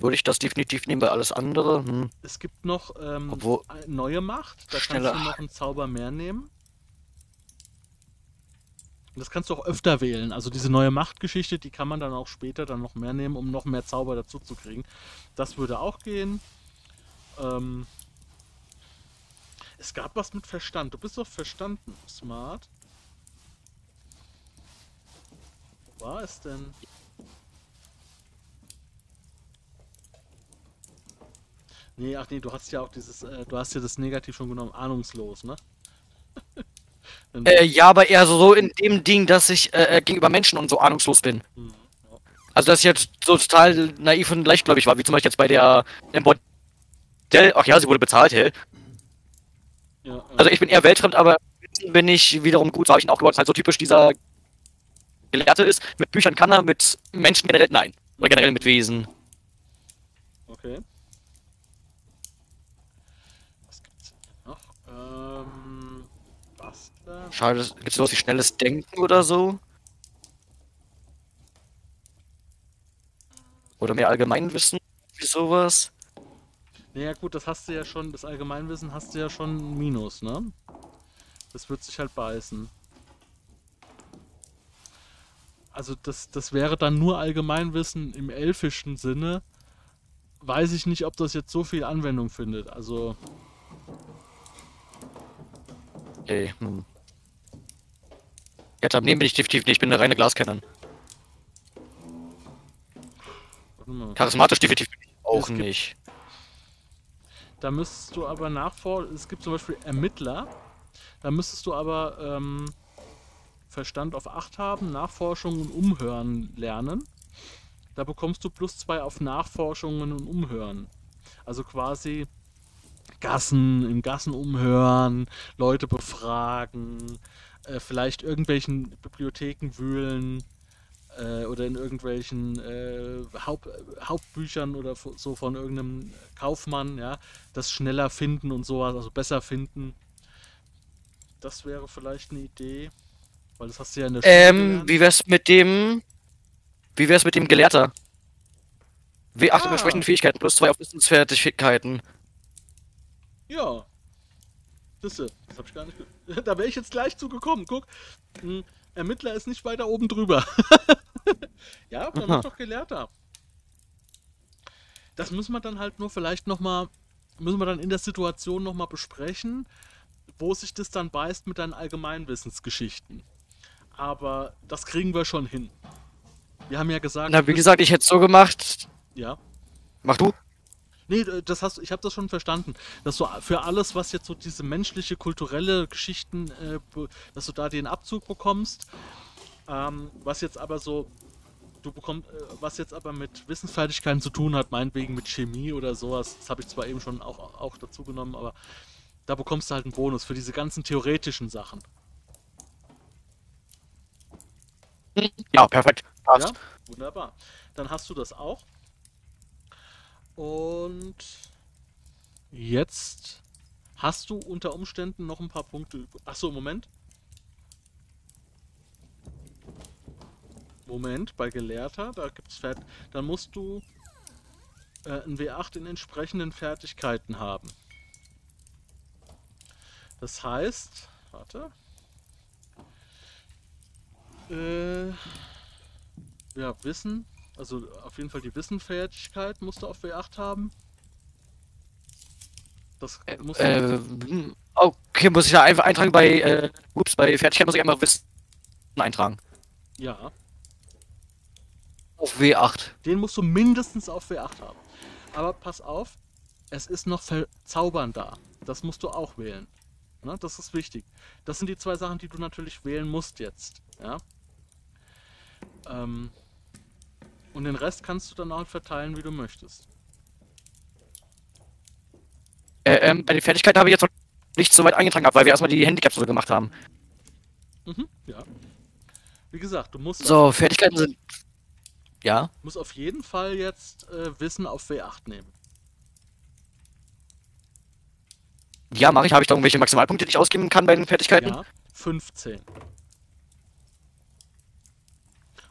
Würde ich das definitiv nehmen, weil alles andere. Hm. Es gibt noch ähm, Obwohl, neue Macht, da schneller. kannst du noch einen Zauber mehr nehmen. das kannst du auch öfter wählen. Also diese neue Machtgeschichte, die kann man dann auch später dann noch mehr nehmen, um noch mehr Zauber dazu zu kriegen. Das würde auch gehen. Ähm, Es gab was mit Verstand. Du bist doch verstanden, smart. Wo war es denn? Nee, ach nee, du hast ja auch dieses, äh, du hast ja das Negativ schon genommen, ahnungslos, ne? äh, ja, aber eher so in dem Ding, dass ich äh, äh, gegenüber Menschen und so ahnungslos bin. Mhm. Also, dass ich jetzt so total naiv und leichtgläubig war, wie zum Beispiel jetzt bei der im Bordell. Ach ja, sie wurde bezahlt, hey. Ja, also, ich bin eher weltfremd, aber bin ich wiederum gut, so habe ich ihn auch gebaut. Halt so typisch dieser Gelehrte ist. Mit Büchern kann er, mit Menschen generell nein. Oder generell mit Wesen. Okay. Schade, gibt es sowas wie schnelles Denken oder so? Oder mehr Allgemeinwissen wie sowas? Naja gut, das hast du ja schon, das Allgemeinwissen hast du ja schon Minus, ne? Das wird sich halt beißen. Also das, das wäre dann nur Allgemeinwissen im elfischen Sinne. Weiß ich nicht, ob das jetzt so viel Anwendung findet. Also. Okay, hm. Jetzt abnehmen bin ich definitiv nicht, ich bin eine reine Glaskenner. Charismatisch definitiv bin ich auch nicht. Da müsstest du aber nachvor... Es gibt zum Beispiel Ermittler. Da müsstest du aber ähm, Verstand auf 8 haben, Nachforschung und Umhören lernen. Da bekommst du plus 2 auf Nachforschungen und Umhören. Also quasi Gassen, in Gassen umhören, Leute befragen, äh, vielleicht irgendwelchen Bibliotheken wühlen äh, oder in irgendwelchen äh, Haupt, Hauptbüchern oder so von irgendeinem Kaufmann, ja, das schneller finden und sowas, also besser finden. Das wäre vielleicht eine Idee, weil das hast du ja in der Schule Ähm, gelernt. wie wär's mit dem, wie wär's mit dem Gelehrter? W8 ah. entsprechenden Fähigkeiten plus zwei auf Wissensfertigkeiten. Ja. Siehste, das hab ich gar nicht. da wäre ich jetzt gleich zugekommen. Guck, ein Ermittler ist nicht weiter oben drüber. ja, dann mach doch Gelehrter. Das müssen wir dann halt nur vielleicht nochmal, müssen wir dann in der Situation nochmal besprechen, wo sich das dann beißt mit deinen Allgemeinwissensgeschichten. Aber das kriegen wir schon hin. Wir haben ja gesagt. Na, wie gesagt, ich hätte es so gemacht. Ja. Mach du. Nee, äh, das hast ich habe das schon verstanden, dass du für alles, was jetzt so diese menschliche, kulturelle Geschichten, äh, dass du da den Abzug bekommst. Ähm, was jetzt aber so, du bekommst, äh, was jetzt aber mit Wissensfertigkeiten zu tun hat, meinetwegen mit Chemie oder sowas, das habe ich zwar eben schon auch, auch dazu genommen, aber da bekommst du halt einen Bonus für diese ganzen theoretischen Sachen. Ja, perfekt. Passt. Ja, wunderbar. Dann hast du das auch. Und jetzt hast du unter Umständen noch ein paar Punkte. Achso, Moment. Moment, bei Gelehrter, da gibt's Fert dann musst du äh, ein W8 in entsprechenden Fertigkeiten haben. Das heißt, warte. Äh, ja, Wissen also auf jeden Fall die Wissenfähigkeit musst du auf W8 haben. Das äh, muss äh, hm, Okay, muss ich da einfach eintragen bei, äh, ups, bei Fertigkeit muss ich einfach Wissen eintragen. Ja. Auf W8. Den musst du mindestens auf W8 haben. Aber pass auf, es ist noch Verzaubern da. Das musst du auch wählen. Ne? Das ist wichtig. Das sind die zwei Sachen, die du natürlich wählen musst jetzt. Ja. Ähm, und den Rest kannst du dann auch verteilen, wie du möchtest. Äh, ähm, bei den Fertigkeiten habe ich jetzt noch nicht so weit eingetragen, weil wir erstmal die Handicaps so gemacht haben. Mhm, ja. Wie gesagt, du musst. So, Fertigkeiten sind. Ja. Du musst auf jeden Fall jetzt äh, Wissen auf W8 nehmen. Ja, mache ich. Habe ich da irgendwelche Maximalpunkte, die ich ausgeben kann bei den Fertigkeiten? Ja, 15.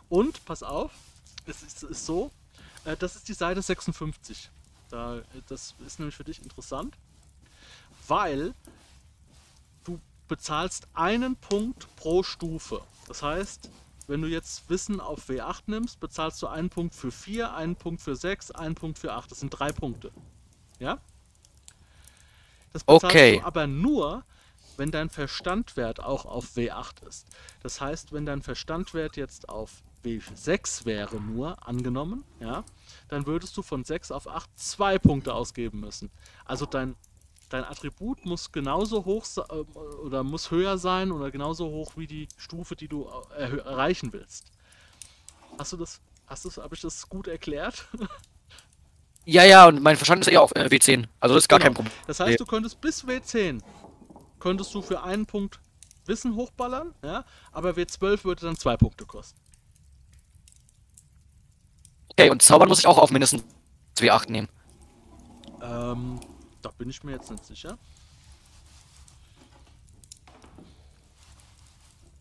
Und, pass auf, es ist, ist so, äh, das ist die Seite 56. Da, das ist nämlich für dich interessant, weil du bezahlst einen Punkt pro Stufe. Das heißt, wenn du jetzt Wissen auf W8 nimmst, bezahlst du einen Punkt für 4, einen Punkt für 6, einen Punkt für 8. Das sind drei Punkte. Ja? Das bezahlst okay. du aber nur, wenn dein Verstandwert auch auf W8 ist. Das heißt, wenn dein Verstandwert jetzt auf W6 wäre nur, angenommen, ja, dann würdest du von 6 auf 8 zwei Punkte ausgeben müssen. Also dein, dein Attribut muss genauso hoch äh, oder muss höher sein oder genauso hoch wie die Stufe, die du äh, erreichen willst. Hast du das, hast du, habe ich das gut erklärt? Ja, ja, und mein Verstand ist eher auf äh, W10. Also das ist gar genau. kein Problem. Das heißt, du könntest bis W10 könntest du für einen Punkt Wissen hochballern, ja, aber W12 würde dann zwei Punkte kosten. Okay, und Zaubern muss ich auch auf mindestens W8 nehmen. Ähm, da bin ich mir jetzt nicht sicher.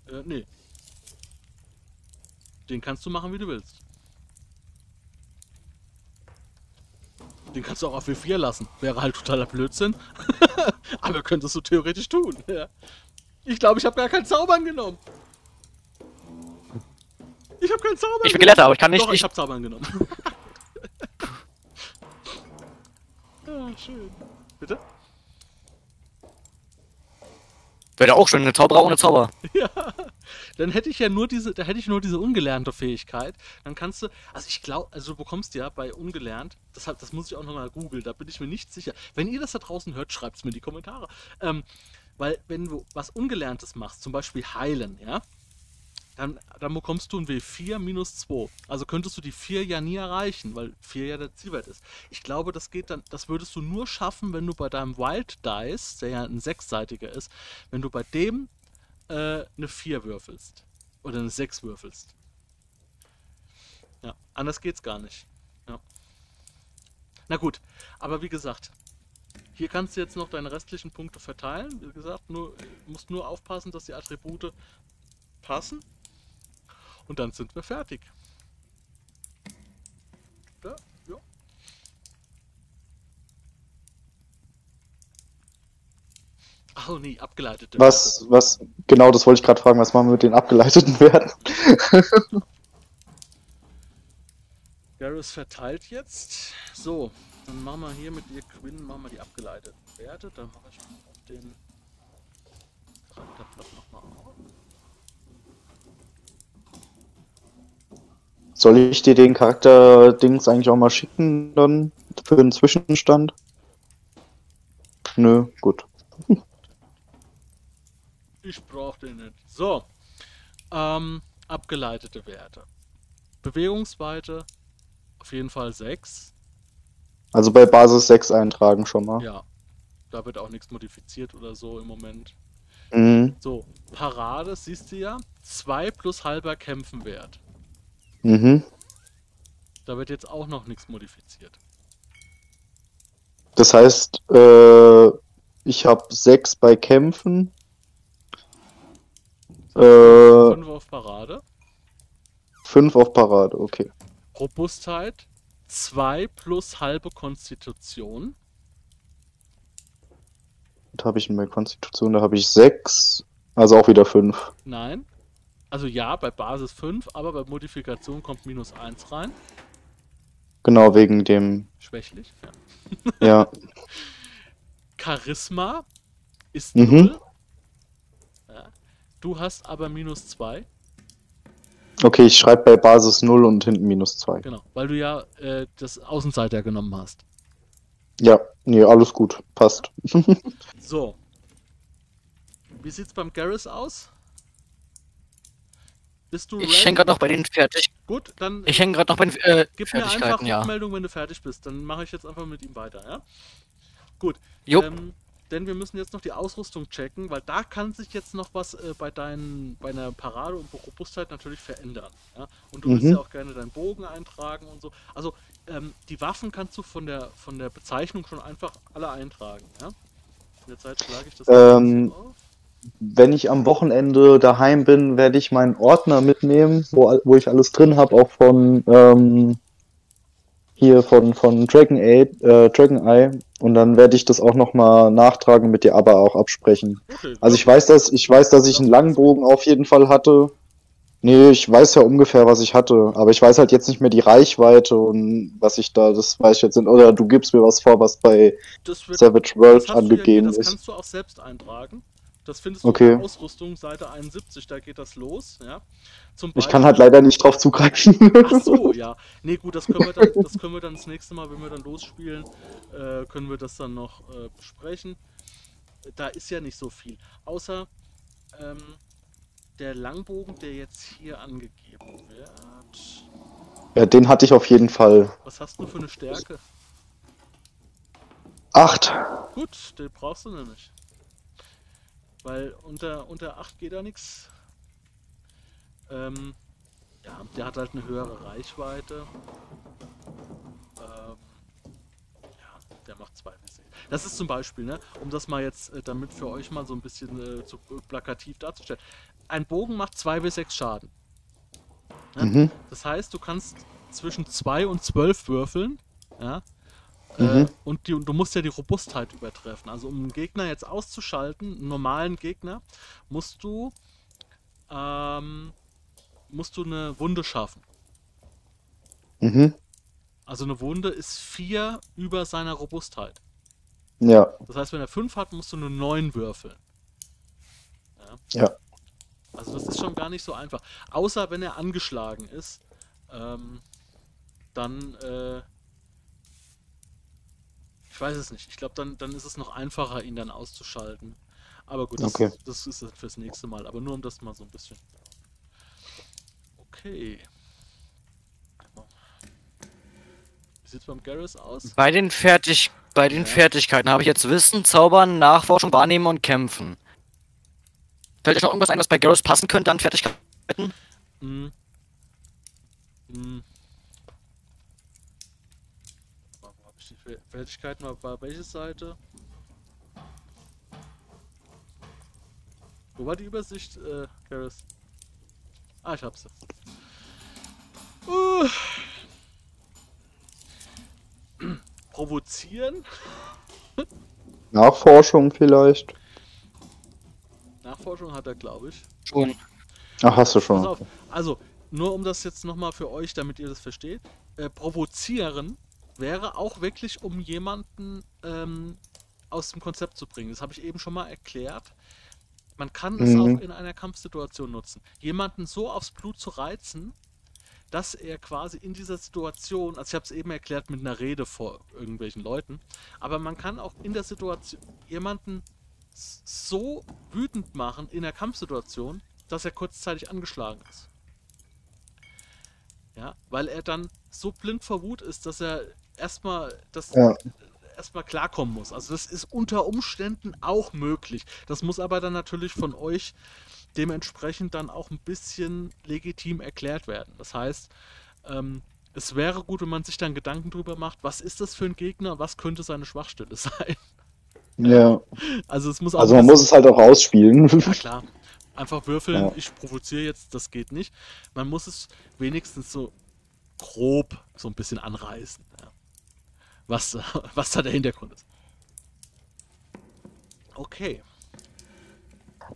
Äh, nee. Den kannst du machen, wie du willst. Den kannst du auch auf W4 lassen. Wäre halt totaler Blödsinn. Aber könntest du theoretisch tun. Ja. Ich glaube, ich habe gar kein Zaubern genommen. Ich habe kein Zaubern Ich bin Gelehrter, aber ich kann nicht. Doch, ich, ich habe Zaubern genommen. ja, schön. Bitte? Wäre auch schön, eine Zauberer ohne Zauber. Ja. Dann hätte ich ja nur diese, da hätte ich nur diese ungelernte Fähigkeit. Dann kannst du, also ich glaube, also du bekommst ja bei ungelernt, das, das muss ich auch nochmal googeln, da bin ich mir nicht sicher. Wenn ihr das da draußen hört, schreibt es mir in die Kommentare. Ähm, weil wenn du was Ungelerntes machst, zum Beispiel heilen, ja, dann, dann bekommst du ein W4 minus 2. Also könntest du die 4 ja nie erreichen, weil 4 ja der Zielwert ist. Ich glaube, das geht dann, das würdest du nur schaffen, wenn du bei deinem Wild Dice, der ja ein sechsseitiger ist, wenn du bei dem äh, eine 4 würfelst. Oder eine 6 würfelst. Ja, anders geht's gar nicht. Ja. Na gut, aber wie gesagt, hier kannst du jetzt noch deine restlichen Punkte verteilen. Wie gesagt, nur, musst nur aufpassen, dass die Attribute passen. Und dann sind wir fertig. Ja, ja. Ach nee, abgeleitete Was, Werte. was, genau das wollte ich gerade fragen, was machen wir mit den abgeleiteten Werten? Garrus verteilt jetzt. So, dann machen wir hier mit ihr Quinn, machen wir die abgeleiteten Werte. Dann mache ich auf den Charakterblatt nochmal auf. Soll ich dir den Charakter-Dings eigentlich auch mal schicken, dann für den Zwischenstand? Nö, gut. ich brauch den nicht. So. Ähm, abgeleitete Werte. Bewegungsweite auf jeden Fall 6. Also bei Basis 6 eintragen schon mal. Ja. Da wird auch nichts modifiziert oder so im Moment. Mhm. So, Parade siehst du ja. 2 plus halber Kämpfenwert. Mhm. Da wird jetzt auch noch nichts modifiziert. Das heißt, äh, ich habe 6 bei Kämpfen. 5 äh, auf Parade. 5 auf Parade, okay. Robustheit 2 plus halbe Konstitution. Da habe ich eine Konstitution, da habe ich 6. Also auch wieder 5. Nein, also ja, bei Basis 5, aber bei Modifikation kommt minus 1 rein. Genau, wegen dem. Schwächlich, ja. ja. Charisma ist 0. Mhm. Ja. Du hast aber minus 2. Okay, ich schreibe bei Basis 0 und hinten minus 2. Genau, weil du ja äh, das Außenseiter genommen hast. Ja, nee, alles gut. Passt. so. Wie sieht's beim Garrus aus? Bist du Ich hänge gerade noch bei den fertig. Gut, dann. Ich hänge gerade noch bei den äh, Gib mir einfach ja. Rückmeldung, wenn du fertig bist. Dann mache ich jetzt einfach mit ihm weiter, ja? Gut. Ähm, denn wir müssen jetzt noch die Ausrüstung checken, weil da kann sich jetzt noch was äh, bei deinen, bei einer Parade und Robustheit natürlich verändern. Ja? Und du mhm. willst ja auch gerne deinen Bogen eintragen und so. Also ähm, die Waffen kannst du von der von der Bezeichnung schon einfach alle eintragen, ja? In der Zeit schlage ich das ähm, auf wenn ich am Wochenende daheim bin, werde ich meinen Ordner mitnehmen, wo, wo ich alles drin habe, auch von ähm, hier von, von Dragon, Aid, äh, Dragon Eye. Und dann werde ich das auch nochmal nachtragen, mit dir aber auch absprechen. Okay, also ich weiß, dass ich weiß, dass ich einen Langbogen auf jeden Fall hatte. Nee, ich weiß ja ungefähr, was ich hatte, aber ich weiß halt jetzt nicht mehr die Reichweite und was ich da, das weiß ich jetzt nicht. Oder du gibst mir was vor, was bei Savage World angegeben ist. Das kannst du auch selbst eintragen. Das findest du okay. in der Ausrüstung, Seite 71, da geht das los, ja. Zum ich kann halt leider nicht drauf zugreifen. Ach so, ja. Nee, gut, das können wir dann, das können wir dann das nächste Mal, wenn wir dann losspielen, äh, können wir das dann noch äh, besprechen. Da ist ja nicht so viel. Außer, ähm, der Langbogen, der jetzt hier angegeben wird. Ja, den hatte ich auf jeden Fall. Was hast du für eine Stärke? Acht. Gut, den brauchst du nämlich. Weil unter, unter 8 geht da nichts. Ähm, ja, der hat halt eine höhere Reichweite. Ähm, ja, der macht 2 bis 6. Das ist zum Beispiel, ne, um das mal jetzt äh, damit für euch mal so ein bisschen äh, zu plakativ darzustellen ein Bogen macht 2 bis 6 Schaden. Ja? Mhm. Das heißt, du kannst zwischen 2 und 12 würfeln. Ja? Äh, mhm. Äh, und, die, und du musst ja die Robustheit übertreffen. Also um einen Gegner jetzt auszuschalten, einen normalen Gegner, musst du ähm, musst du eine Wunde schaffen. Mhm. Also eine Wunde ist 4 über seiner Robustheit. Ja. Das heißt, wenn er 5 hat, musst du eine 9 würfeln. Ja. ja. Also das ist schon gar nicht so einfach. Außer wenn er angeschlagen ist, ähm, dann, äh, ich weiß es nicht. Ich glaube, dann, dann ist es noch einfacher, ihn dann auszuschalten. Aber gut, das, okay. das ist fürs nächste Mal. Aber nur um das mal so ein bisschen. Okay. Wie sieht es beim Garrus aus? Bei den, Fertig bei den ja. Fertigkeiten habe ich jetzt Wissen, Zaubern, Nachforschung, Wahrnehmen und Kämpfen. Fällt euch noch irgendwas ein, was bei Garrus passen könnte an Fertigkeiten? Hm. Hm. Wo habe ich die Fertigkeiten? War welche Seite? Wo war die Übersicht, äh, Garrus? Ah, ich hab's. Uh. Provozieren? Nachforschung vielleicht. Nachforschung hat er, glaube ich. Schon. Ach, hast du schon. Pass auf. Also, nur um das jetzt nochmal für euch, damit ihr das versteht. Äh, provozieren wäre auch wirklich, um jemanden ähm, aus dem Konzept zu bringen. Das habe ich eben schon mal erklärt. Man kann es mhm. auch in einer Kampfsituation nutzen. Jemanden so aufs Blut zu reizen, dass er quasi in dieser Situation, also ich habe es eben erklärt mit einer Rede vor irgendwelchen Leuten, aber man kann auch in der Situation jemanden so wütend machen in der Kampfsituation, dass er kurzzeitig angeschlagen ist. Ja, weil er dann so blind vor Wut ist, dass er erstmal das ja. erstmal klarkommen muss. Also das ist unter Umständen auch möglich. Das muss aber dann natürlich von euch dementsprechend dann auch ein bisschen legitim erklärt werden. Das heißt, ähm, es wäre gut, wenn man sich dann Gedanken darüber macht, was ist das für ein Gegner, was könnte seine Schwachstelle sein. Ja. Also es muss auch Also man muss es halt auch ausspielen. Ja klar. Einfach würfeln, ja. ich provoziere jetzt, das geht nicht. Man muss es wenigstens so grob so ein bisschen anreißen. Ja. Was, was da der Hintergrund ist. Okay.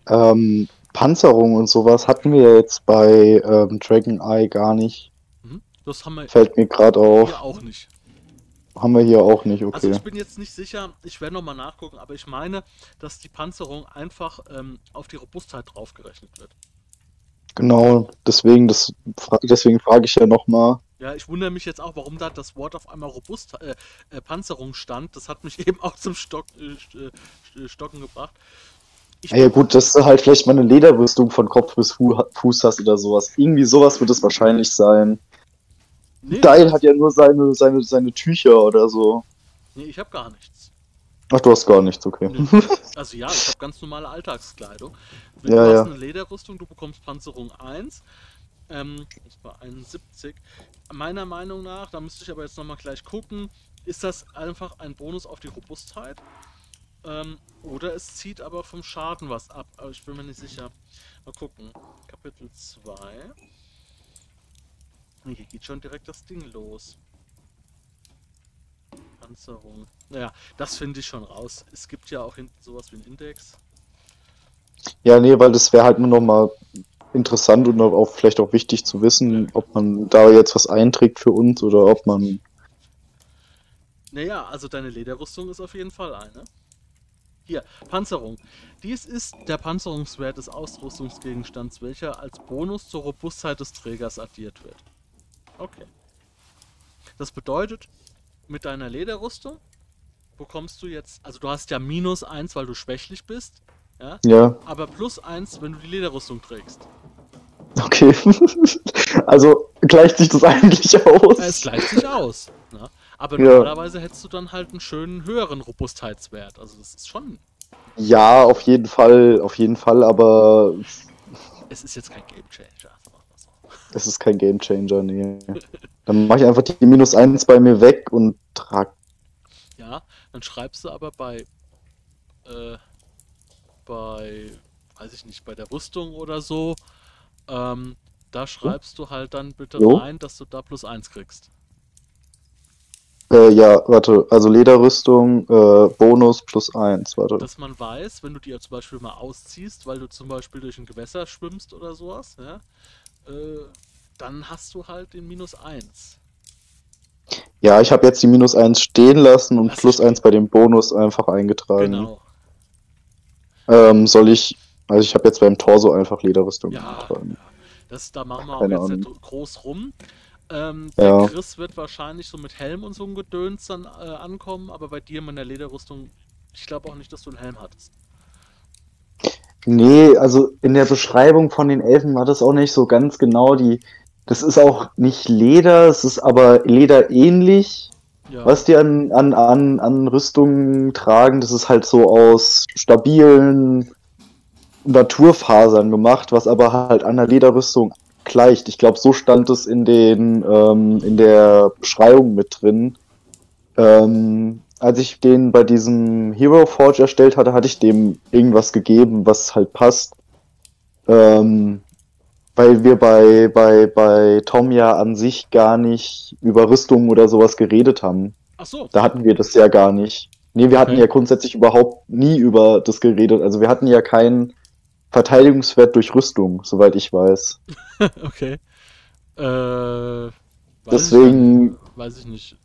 Ähm, Panzerung und sowas hatten wir jetzt bei ähm, Dragon Eye gar nicht. Mhm. Das haben wir Fällt mir gerade auf. auch nicht. Haben wir hier auch nicht, okay. Also ich bin jetzt nicht sicher, ich werde nochmal nachgucken, aber ich meine, dass die Panzerung einfach ähm, auf die Robustheit draufgerechnet wird. Genau, deswegen, das, deswegen frage ich ja nochmal. Ja, ich wundere mich jetzt auch, warum da das Wort auf einmal robust äh, äh, Panzerung stand. Das hat mich eben auch zum Stock, äh, äh Stocken gebracht. Ich ja, gut, dass du halt vielleicht mal eine Lederrüstung von Kopf bis Fuß hast oder sowas. Irgendwie sowas wird es wahrscheinlich sein. Nee, Deil hat ja nur seine, seine, seine Tücher oder so. Nee, ich habe gar nichts. Ach, du hast gar nichts, okay. Nee. Also ja, ich habe ganz normale Alltagskleidung. Wenn ja, du hast ja. eine Lederrüstung, du bekommst Panzerung 1. Ähm, das war 71. Meiner Meinung nach, da müsste ich aber jetzt nochmal gleich gucken, ist das einfach ein Bonus auf die Robustheit. Ähm, oder es zieht aber vom Schaden was ab. Aber ich bin mir nicht sicher. Mal gucken. Kapitel 2. Hier geht schon direkt das Ding los. Panzerung. Naja, das finde ich schon raus. Es gibt ja auch hinten sowas wie einen Index. Ja, nee, weil das wäre halt nur noch mal interessant und auch vielleicht auch wichtig zu wissen, ob man da jetzt was einträgt für uns oder ob man. Naja, also deine Lederrüstung ist auf jeden Fall eine. Hier, Panzerung. Dies ist der Panzerungswert des Ausrüstungsgegenstands, welcher als Bonus zur Robustheit des Trägers addiert wird. Okay. Das bedeutet, mit deiner Lederrüstung bekommst du jetzt, also du hast ja minus 1, weil du schwächlich bist. Ja? ja. Aber plus 1, wenn du die Lederrüstung trägst. Okay. also gleicht sich das eigentlich aus? Es gleicht sich aus. Ne? Aber ja. normalerweise hättest du dann halt einen schönen höheren Robustheitswert. Also das ist schon. Ja, auf jeden Fall, auf jeden Fall, aber. Es ist jetzt kein Gamechanger. Es ist kein Gamechanger, nee. Dann mache ich einfach die minus 1 bei mir weg und trag. Ja, dann schreibst du aber bei, äh, bei, weiß ich nicht, bei der Rüstung oder so, ähm, da schreibst du halt dann bitte jo. rein, dass du da plus 1 kriegst. Äh, ja, warte, also Lederrüstung, äh, Bonus plus 1, warte. Dass man weiß, wenn du die ja zum Beispiel mal ausziehst, weil du zum Beispiel durch ein Gewässer schwimmst oder sowas, ja, äh, dann hast du halt den minus 1. Ja, ich habe jetzt die minus 1 stehen lassen und das plus 1 bei dem Bonus einfach eingetragen. Genau. Ähm, soll ich, also ich habe jetzt beim Torso einfach Lederrüstung ja, eingetragen. Das, da machen wir Keine auch jetzt nicht groß rum. Ähm, der ja. Chris wird wahrscheinlich so mit Helm und so ein Gedöns dann äh, ankommen, aber bei dir mit der Lederrüstung, ich glaube auch nicht, dass du einen Helm hattest. Nee, also in der Beschreibung von den Elfen war das auch nicht so ganz genau die, das ist auch nicht Leder, es ist aber lederähnlich, ja. was die an, an, an, an Rüstungen tragen. Das ist halt so aus stabilen Naturfasern gemacht, was aber halt an der Lederrüstung gleicht. Ich glaube, so stand es in den ähm, in der Beschreibung mit drin. Ähm, als ich den bei diesem Hero Forge erstellt hatte, hatte ich dem irgendwas gegeben, was halt passt. Ähm, weil wir bei, bei, bei Tom ja an sich gar nicht über Rüstungen oder sowas geredet haben. Ach so. Da hatten wir das ja gar nicht. Nee, wir hatten okay. ja grundsätzlich überhaupt nie über das geredet. Also wir hatten ja keinen Verteidigungswert durch Rüstung, soweit ich weiß. okay. Äh, Deswegen. Ich, weiß ich nicht.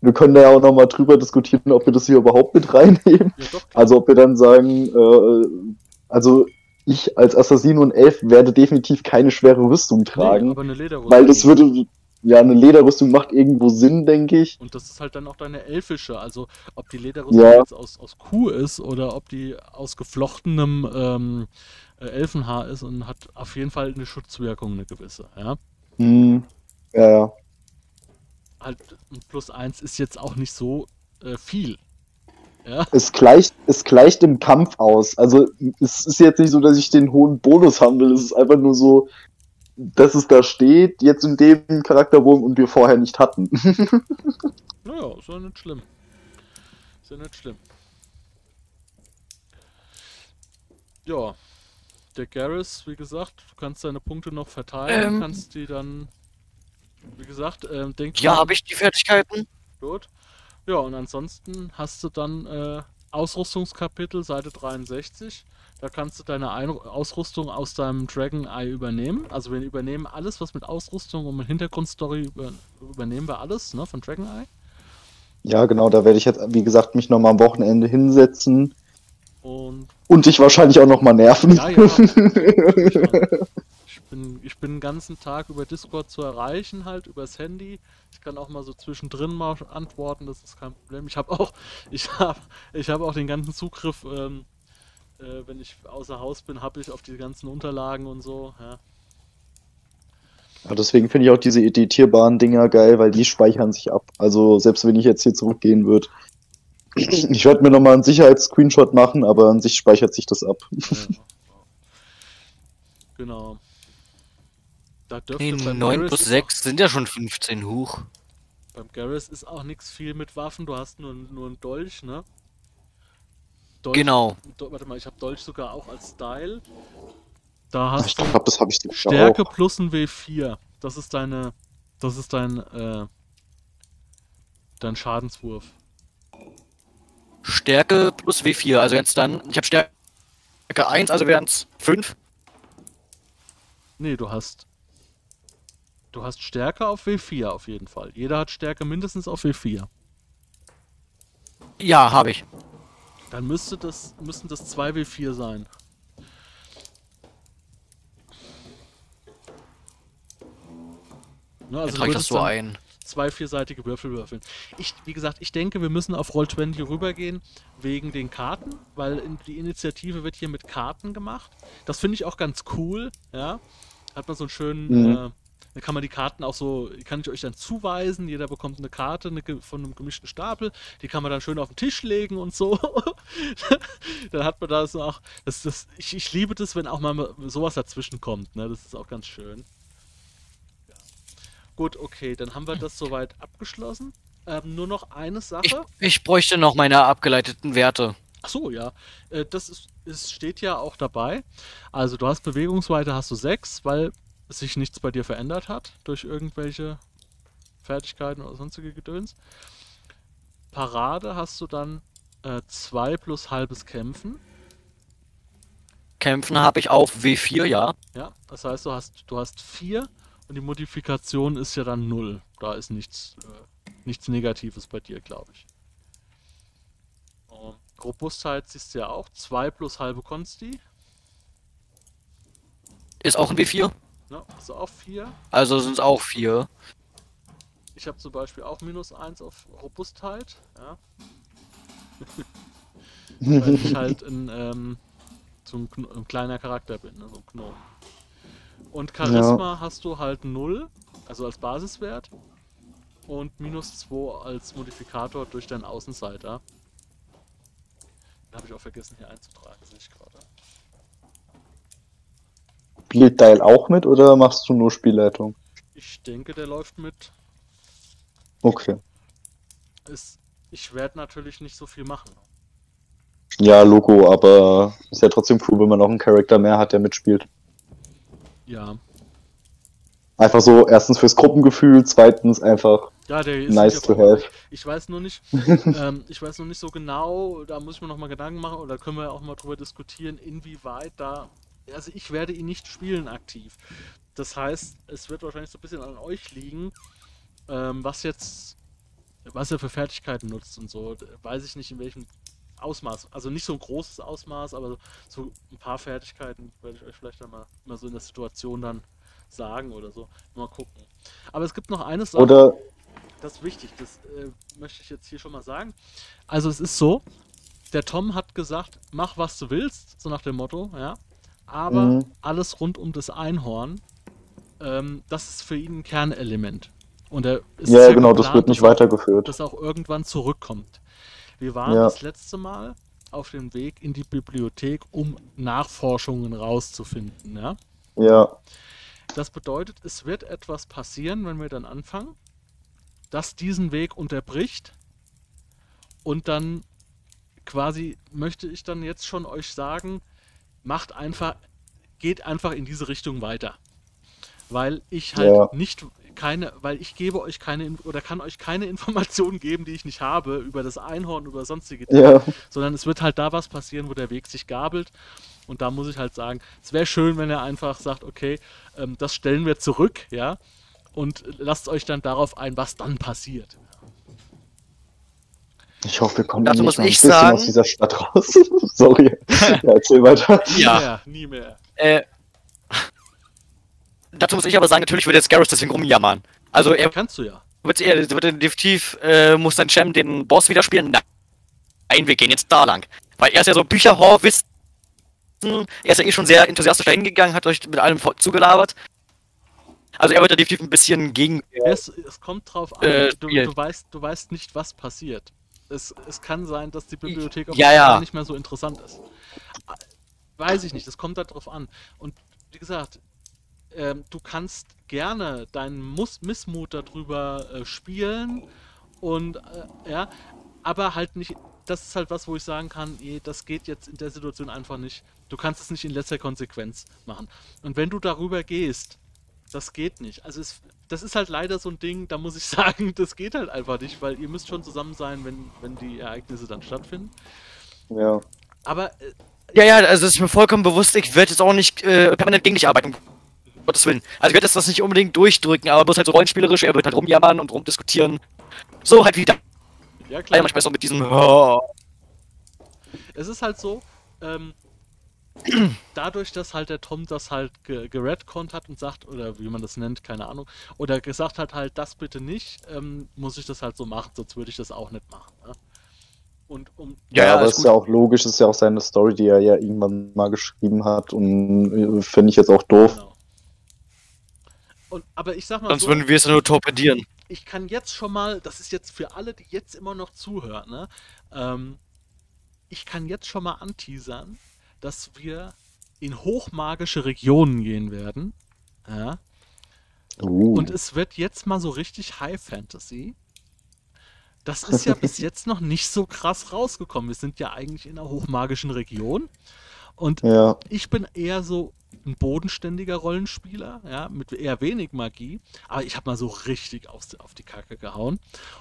Wir können da ja auch nochmal drüber diskutieren, ob wir das hier überhaupt mit reinnehmen. Ja, also ob wir dann sagen, äh, also ich als Assassin und Elf werde definitiv keine schwere Rüstung tragen. Nee, aber eine Lederrüstung. Weil das würde, ja, eine Lederrüstung macht irgendwo Sinn, denke ich. Und das ist halt dann auch deine elfische. Also, ob die Lederrüstung ja. jetzt aus, aus Kuh ist oder ob die aus geflochtenem ähm, äh, Elfenhaar ist und hat auf jeden Fall eine Schutzwirkung, eine gewisse, ja. Hm. Ja, ja. Halt, plus eins ist jetzt auch nicht so äh, viel. Ja. Es, gleicht, es gleicht im Kampf aus. Also es ist jetzt nicht so, dass ich den hohen Bonus haben will. Es ist einfach nur so, dass es da steht, jetzt in dem Charakterbogen und wir vorher nicht hatten. naja, ist ja nicht schlimm. Ist ja nicht schlimm. Ja, der Garrus, wie gesagt, du kannst deine Punkte noch verteilen, ähm, kannst die dann, wie gesagt, ähm, denk Ja, habe ich die Fertigkeiten. Gut. Ja, und ansonsten hast du dann äh, Ausrüstungskapitel, Seite 63. Da kannst du deine Ein Ausrüstung aus deinem Dragon Eye übernehmen. Also wir übernehmen alles, was mit Ausrüstung und mit Hintergrundstory über übernehmen wir alles, ne, von Dragon Eye. Ja, genau, da werde ich jetzt, wie gesagt, mich nochmal am Wochenende hinsetzen. Und, und dich wahrscheinlich auch nochmal nerven. Ja, ja. bin, ich bin den ganzen Tag über Discord zu erreichen, halt übers Handy. Ich kann auch mal so zwischendrin mal antworten, das ist kein Problem. Ich habe auch, ich habe, ich habe auch den ganzen Zugriff, ähm, äh, wenn ich außer Haus bin, habe ich auf die ganzen Unterlagen und so. Ja. Ja, deswegen finde ich auch diese editierbaren Dinger geil, weil die speichern sich ab. Also selbst wenn ich jetzt hier zurückgehen würde, ich werde mir nochmal einen Sicherheitsscreenshot machen, aber an sich speichert sich das ab. Ja. Genau. Da dürfte nee, 9 plus 6 sind ja schon 15 hoch. Beim Garrus ist auch nichts viel mit Waffen, du hast nur, nur einen Dolch, ne? Dolch, genau. Do, warte mal, ich habe Dolch sogar auch als Style. Da hast ich glaub, das habe ich Stärke auch. plus ein W4. Das ist deine. Das ist dein. Äh, dein Schadenswurf. Stärke plus W4. Also jetzt dann. Ich habe Stärke 1, also wären es 5. Nee, du hast. Du hast Stärke auf W4 auf jeden Fall. Jeder hat Stärke mindestens auf W4. Ja, habe ich. Dann müsste das, müssten das 2W4 sein. Ne, also ja, das so ein. Zwei vierseitige Würfel würfeln. Ich, wie gesagt, ich denke, wir müssen auf Roll20 rübergehen wegen den Karten, weil die Initiative wird hier mit Karten gemacht. Das finde ich auch ganz cool, ja. Hat man so einen schönen, mhm. äh, dann kann man die Karten auch so, kann ich euch dann zuweisen. Jeder bekommt eine Karte eine, von einem gemischten Stapel. Die kann man dann schön auf den Tisch legen und so. dann hat man da so auch, das, das, ich, ich liebe das, wenn auch mal sowas dazwischen kommt. Ne? Das ist auch ganz schön. Gut, okay, dann haben wir das soweit abgeschlossen. Ähm, nur noch eine Sache. Ich, ich, bräuchte noch meine abgeleiteten Werte. Ach so, ja. Äh, das ist, es steht ja auch dabei. Also du hast Bewegungsweite hast du 6, weil sich nichts bei dir verändert hat durch irgendwelche Fertigkeiten oder sonstige Gedöns. Parade hast du dann 2 äh, plus halbes Kämpfen. Kämpfen habe ich auf W4, ja. Ja, das heißt, du hast, du hast 4 und die Modifikation ist ja dann 0. Da ist nichts, äh, nichts Negatives bei dir, glaube ich. Uh, Robustheit siehst du ja auch. 2 plus halbe Konsti. Ist auch ein W4? Ja, ist auch 4. Also sind es auch 4. Ich habe zum Beispiel auch minus 1 auf Robustheit. Ja. Weil ich halt ein, ähm, so ein, ein, kleiner Charakter bin, ne? so ein Gnome. Und Charisma ja. hast du halt 0, also als Basiswert. Und minus 2 als Modifikator durch deinen Außenseiter. Den habe ich auch vergessen hier einzutragen, sehe ich gerade. Spielt Dial auch mit oder machst du nur Spielleitung? Ich denke, der läuft mit. Okay. Ist, ich werde natürlich nicht so viel machen. Ja, Logo, aber ist ja trotzdem cool, wenn man noch einen Charakter mehr hat, der mitspielt. Ja. Einfach so, erstens fürs Gruppengefühl, zweitens einfach ja, nice to have. Ich weiß nur nicht, ähm, ich weiß noch nicht so genau, da muss ich mir noch mal Gedanken machen oder können wir auch mal drüber diskutieren, inwieweit da, also ich werde ihn nicht spielen aktiv. Das heißt, es wird wahrscheinlich so ein bisschen an euch liegen, ähm, was jetzt, was er für Fertigkeiten nutzt und so. Weiß ich nicht in welchem Ausmaß. Also nicht so ein großes Ausmaß, aber so ein paar Fertigkeiten werde ich euch vielleicht dann mal, mal so in der Situation dann sagen oder so. Mal gucken. Aber es gibt noch eine Sache. Oder das ist wichtig, das äh, möchte ich jetzt hier schon mal sagen. Also es ist so, der Tom hat gesagt, mach was du willst, so nach dem Motto, ja. Aber mhm. alles rund um das Einhorn, ähm, das ist für ihn ein Kernelement. Und er ist ja, genau, geplant, das wird nicht weitergeführt. Dass auch irgendwann zurückkommt. Wir waren ja. das letzte Mal auf dem Weg in die Bibliothek, um Nachforschungen rauszufinden. Ja? ja. Das bedeutet, es wird etwas passieren, wenn wir dann anfangen, das diesen Weg unterbricht. Und dann quasi möchte ich dann jetzt schon euch sagen, macht einfach, geht einfach in diese Richtung weiter. Weil ich halt ja. nicht keine, weil ich gebe euch keine oder kann euch keine Informationen geben, die ich nicht habe über das Einhorn, über sonstige Dinge, ja. sondern es wird halt da was passieren, wo der Weg sich gabelt. Und da muss ich halt sagen, es wäre schön, wenn er einfach sagt, okay, ähm, das stellen wir zurück, ja, und lasst euch dann darauf ein, was dann passiert. Ich hoffe, wir kommen Dazu muss ich sagen, aus dieser Stadt raus. Sorry. ja, erzähl weiter. Ja. Nie mehr. Nie mehr. Äh, dazu muss ich aber sagen, natürlich wird jetzt Garrus deswegen rumjammern. Also er kannst du ja. Wird, er wird definitiv äh, muss sein Champ den Boss wieder spielen. Nein, wir gehen jetzt da lang, weil er ist ja so Bücherhor Wissen. Er ist ja eh schon sehr enthusiastisch hingegangen, hat euch mit allem zugelabert. Also er wird da definitiv ein bisschen gegen. Es, es kommt drauf an. Äh, du, du, weißt, du weißt nicht, was passiert. Es, es kann sein, dass die Bibliothek auf ja, ja. nicht mehr so interessant ist. Weiß ich nicht, es kommt darauf an. Und wie gesagt, ähm, du kannst gerne deinen Mus Missmut darüber äh, spielen und äh, ja, aber halt nicht. Das ist halt was, wo ich sagen kann, ey, das geht jetzt in der Situation einfach nicht. Du kannst es nicht in letzter Konsequenz machen. Und wenn du darüber gehst, das geht nicht. Also es, das ist halt leider so ein Ding, da muss ich sagen, das geht halt einfach nicht, weil ihr müsst schon zusammen sein, wenn, wenn die Ereignisse dann stattfinden. Ja. Aber. Äh, ja, ja, also es ist mir vollkommen bewusst, ich werde jetzt auch nicht äh, permanent gegen dich arbeiten Gottes Willen. Also ich werde das nicht unbedingt durchdrücken, aber bloß halt so rollenspielerisch, er wird halt rumjammern und rumdiskutieren. So halt wieder. Ja, klar. Ja, manchmal so mit diesem. Oh. Es ist halt so, ähm, dadurch, dass halt der Tom das halt geredconnt hat und sagt, oder wie man das nennt, keine Ahnung, oder gesagt hat halt, das bitte nicht, ähm, muss ich das halt so machen, sonst würde ich das auch nicht machen. Ne? Und um ja, ja, aber es ist ja auch logisch, ist ja auch seine Story, die er ja irgendwann mal geschrieben hat und äh, finde ich jetzt auch doof. Genau. Und, aber ich sag mal Sonst so, würden wir es nur torpedieren. Ich kann jetzt schon mal, das ist jetzt für alle, die jetzt immer noch zuhören, ne? Ähm, ich kann jetzt schon mal anteasern, dass wir in hochmagische Regionen gehen werden. Ja. Uh. Und es wird jetzt mal so richtig High Fantasy. Das ist ja bis jetzt noch nicht so krass rausgekommen. Wir sind ja eigentlich in einer hochmagischen Region. Und ja. ich bin eher so ein bodenständiger Rollenspieler, ja, mit eher wenig Magie. Aber ich habe mal so richtig auf, auf die Kacke gehauen.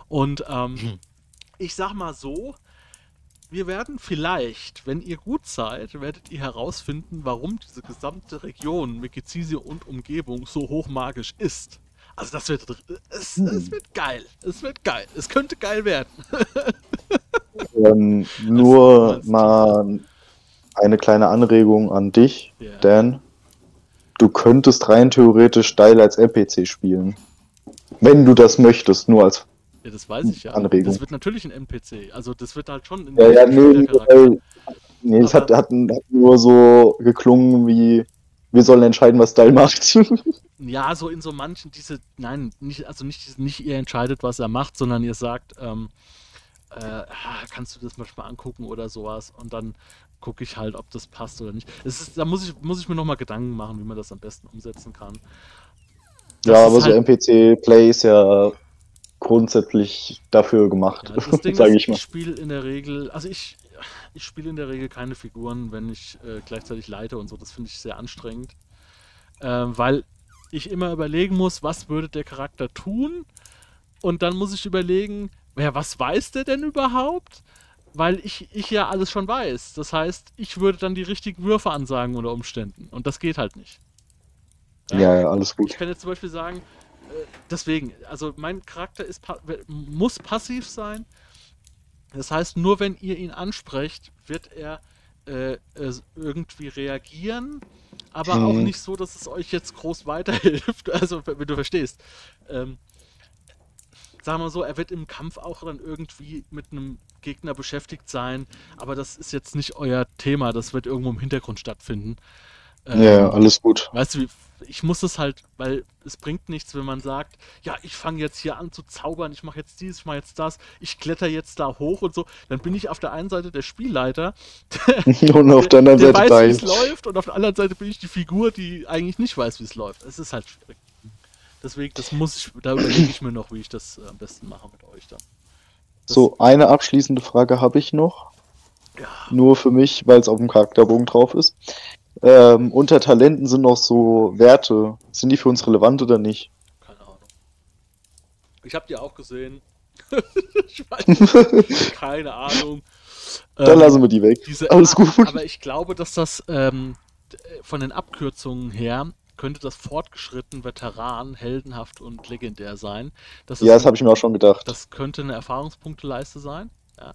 Und ähm, hm. ich sag mal so, wir werden vielleicht, wenn ihr gut seid, werdet ihr herausfinden, warum diese gesamte Region Mekizisi und Umgebung so hochmagisch ist. Also das wird es, hm. es wird geil. Es wird geil. Es könnte geil werden. ähm, nur mal eine kleine Anregung an dich, yeah. Dan. Du könntest rein theoretisch Style als NPC spielen. Wenn du das möchtest, nur als ja, das weiß ich ja. Anregung. Das wird natürlich ein NPC. Also das wird halt schon in Ja, ja, nee, nee, nee es hat, hat, hat, nur so geklungen wie wir sollen entscheiden, was Style macht. ja, so in so manchen diese, nein, nicht, also nicht, nicht ihr entscheidet, was er macht, sondern ihr sagt, ähm, äh, kannst du das mal angucken oder sowas und dann gucke ich halt, ob das passt oder nicht. Es ist, da muss ich, muss ich mir nochmal Gedanken machen, wie man das am besten umsetzen kann. Das ja, aber so halt, NPC-Play ist ja grundsätzlich dafür gemacht, ja, sage ich mal. Ich spiele in der Regel, also ich, ich spiele in der Regel keine Figuren, wenn ich äh, gleichzeitig leite und so. Das finde ich sehr anstrengend, äh, weil ich immer überlegen muss, was würde der Charakter tun und dann muss ich überlegen, ja, was weiß der denn überhaupt? Weil ich, ich ja alles schon weiß. Das heißt, ich würde dann die richtigen Würfe ansagen unter Umständen. Und das geht halt nicht. Ja, ja, alles gut. Ich kann jetzt zum Beispiel sagen, äh, deswegen, also mein Charakter ist, muss passiv sein. Das heißt, nur wenn ihr ihn ansprecht, wird er äh, irgendwie reagieren, aber mhm. auch nicht so, dass es euch jetzt groß weiterhilft. Also, wenn du verstehst. Ähm, sagen wir so, er wird im Kampf auch dann irgendwie mit einem Gegner beschäftigt sein, aber das ist jetzt nicht euer Thema, das wird irgendwo im Hintergrund stattfinden. Ähm, ja, alles gut. Weißt du, ich muss es halt, weil es bringt nichts, wenn man sagt, ja, ich fange jetzt hier an zu zaubern, ich mache jetzt dies, ich mache jetzt das, ich kletter jetzt da hoch und so. Dann bin ich auf der einen Seite der Spielleiter und auf der anderen der, der Seite weiß, wie es läuft und auf der anderen Seite bin ich die Figur, die eigentlich nicht weiß, wie es läuft. Es ist halt schwierig. Deswegen, das muss ich, da überlege ich mir noch, wie ich das äh, am besten mache mit euch dann. Das so, eine abschließende Frage habe ich noch. Ja. Nur für mich, weil es auf dem Charakterbogen drauf ist. Ähm, unter Talenten sind noch so Werte. Sind die für uns relevant oder nicht? Keine Ahnung. Ich habe die auch gesehen. ich weiß, keine Ahnung. Dann ähm, lassen wir die weg. Diese, Alles gut. Aber ich glaube, dass das ähm, von den Abkürzungen her könnte das fortgeschritten, Veteran, heldenhaft und legendär sein. Das ja, das habe ich mir auch schon gedacht. Das könnte eine Erfahrungspunkteleiste sein. Ja.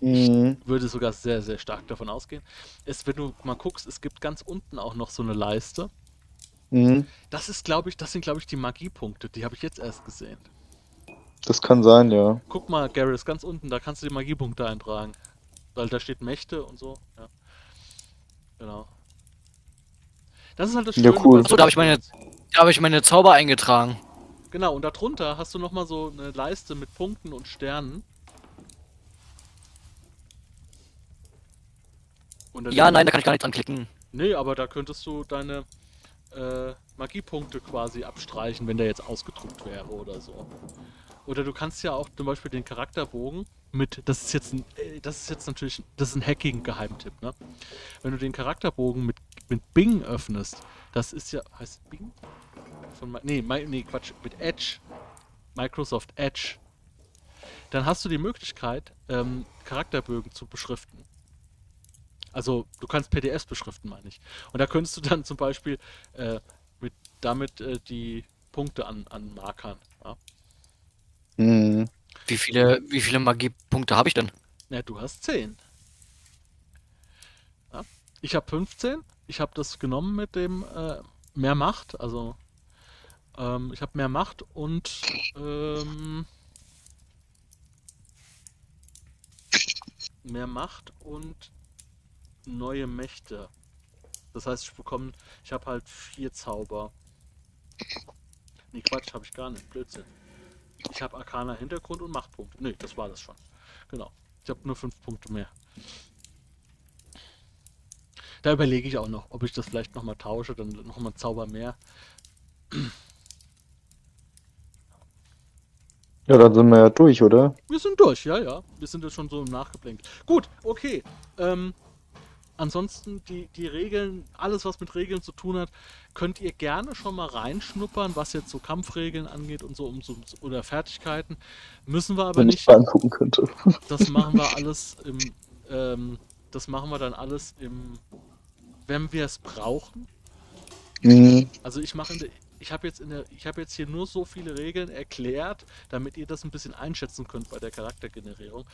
Mhm. Ich würde sogar sehr, sehr stark davon ausgehen. Es, wenn du mal guckst, es gibt ganz unten auch noch so eine Leiste. Mhm. Das ist, glaube ich, das sind, glaube ich, die Magiepunkte. Die habe ich jetzt erst gesehen. Das kann sein, ja. Guck mal, Garrus, ganz unten, da kannst du die Magiepunkte eintragen. Weil da steht Mächte und so. Ja. Genau. Das ist halt das Schöne. Ja, cool. Achso, da habe ich, meine, hab ich meine Zauber eingetragen. Genau, und darunter hast du nochmal so eine Leiste mit Punkten und Sternen. ja, nein, da kann ich gar nicht dran klicken. Nee, aber da könntest du deine äh, Magiepunkte quasi abstreichen, wenn der jetzt ausgedruckt wäre oder so. Oder du kannst ja auch zum Beispiel den Charakterbogen mit, das ist jetzt ein, äh, das ist jetzt natürlich, das ist ein Hacking-Geheimtipp, ne? Wenn du den Charakterbogen mit, mit Bing öffnest, das ist ja, heißt Bing? Von, nee, nee, Quatsch, mit Edge, Microsoft Edge, dann hast du die Möglichkeit, ähm, Charakterbögen zu beschriften. Also du kannst PDFs beschriften, meine ich. Und da könntest du dann zum Beispiel äh, mit damit äh, die Punkte an, an Markern. Ja. Mhm. Wie viele, wie viele Magiepunkte habe ich denn? Ja, du hast 10. Ja. Ich habe 15. Ich habe das genommen mit dem äh, mehr Macht. Also ähm, ich habe mehr Macht und ähm, mehr Macht und neue Mächte. Das heißt, ich bekomme, ich habe halt vier Zauber. Nee, Quatsch, habe ich gar nicht. Blödsinn. Ich habe Arcana Hintergrund und Machtpunkte. Nee, das war das schon. Genau. Ich habe nur fünf Punkte mehr. Da überlege ich auch noch, ob ich das vielleicht nochmal tausche, dann nochmal Zauber mehr. Ja, dann sind wir ja durch, oder? Wir sind durch, ja, ja. Wir sind jetzt schon so nachgeblenkt. Gut, okay. Ähm, ansonsten die, die Regeln, alles was mit Regeln zu tun hat, könnt ihr gerne schon mal reinschnuppern, was jetzt so Kampfregeln angeht und so, um so oder Fertigkeiten. Müssen wir aber Wenn nicht. Ich angucken könnte. Das machen wir alles im, ähm, das machen wir dann alles im, wenn wir es brauchen. Mhm. Also ich mache in der, ich habe jetzt, hab jetzt hier nur so viele Regeln erklärt, damit ihr das ein bisschen einschätzen könnt bei der Charaktergenerierung.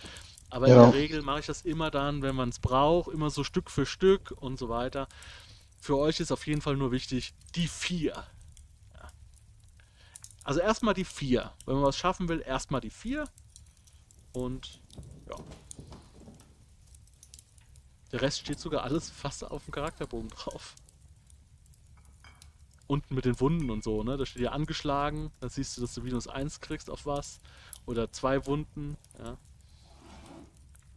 Aber ja. in der Regel mache ich das immer dann, wenn man es braucht, immer so Stück für Stück und so weiter. Für euch ist auf jeden Fall nur wichtig, die vier. Ja. Also erstmal die vier. Wenn man was schaffen will, erstmal die vier. Und ja. Der Rest steht sogar alles fast auf dem Charakterbogen drauf unten mit den Wunden und so, ne? Da steht ja angeschlagen, dann siehst du, dass du minus 1 kriegst auf was. Oder zwei Wunden, ja.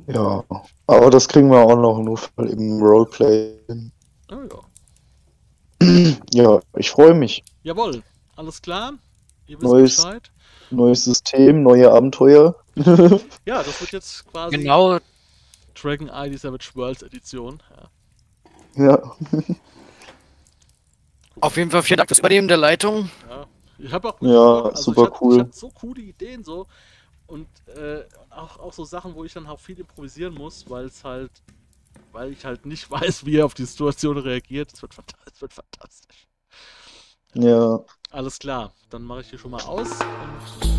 Ja, aber das kriegen wir auch noch nur im Roleplay. Oh ja. Ja, ich freue mich. Jawohl, alles klar. Ihr wisst neues, Bescheid. Neues System, neue Abenteuer. ja, das wird jetzt quasi genau Dragon Eye, die Savage Worlds Edition. Ja. ja. Auf jeden Fall vielen Dank fürs Übernehmen der Leitung. Ja, ich habe auch ja, also super ich hab, cool. Ich habe so coole Ideen so und äh, auch, auch so Sachen, wo ich dann auch viel improvisieren muss, weil es halt, weil ich halt nicht weiß, wie er auf die Situation reagiert. Es wird, wird fantastisch. Ja. Alles klar, dann mache ich hier schon mal aus und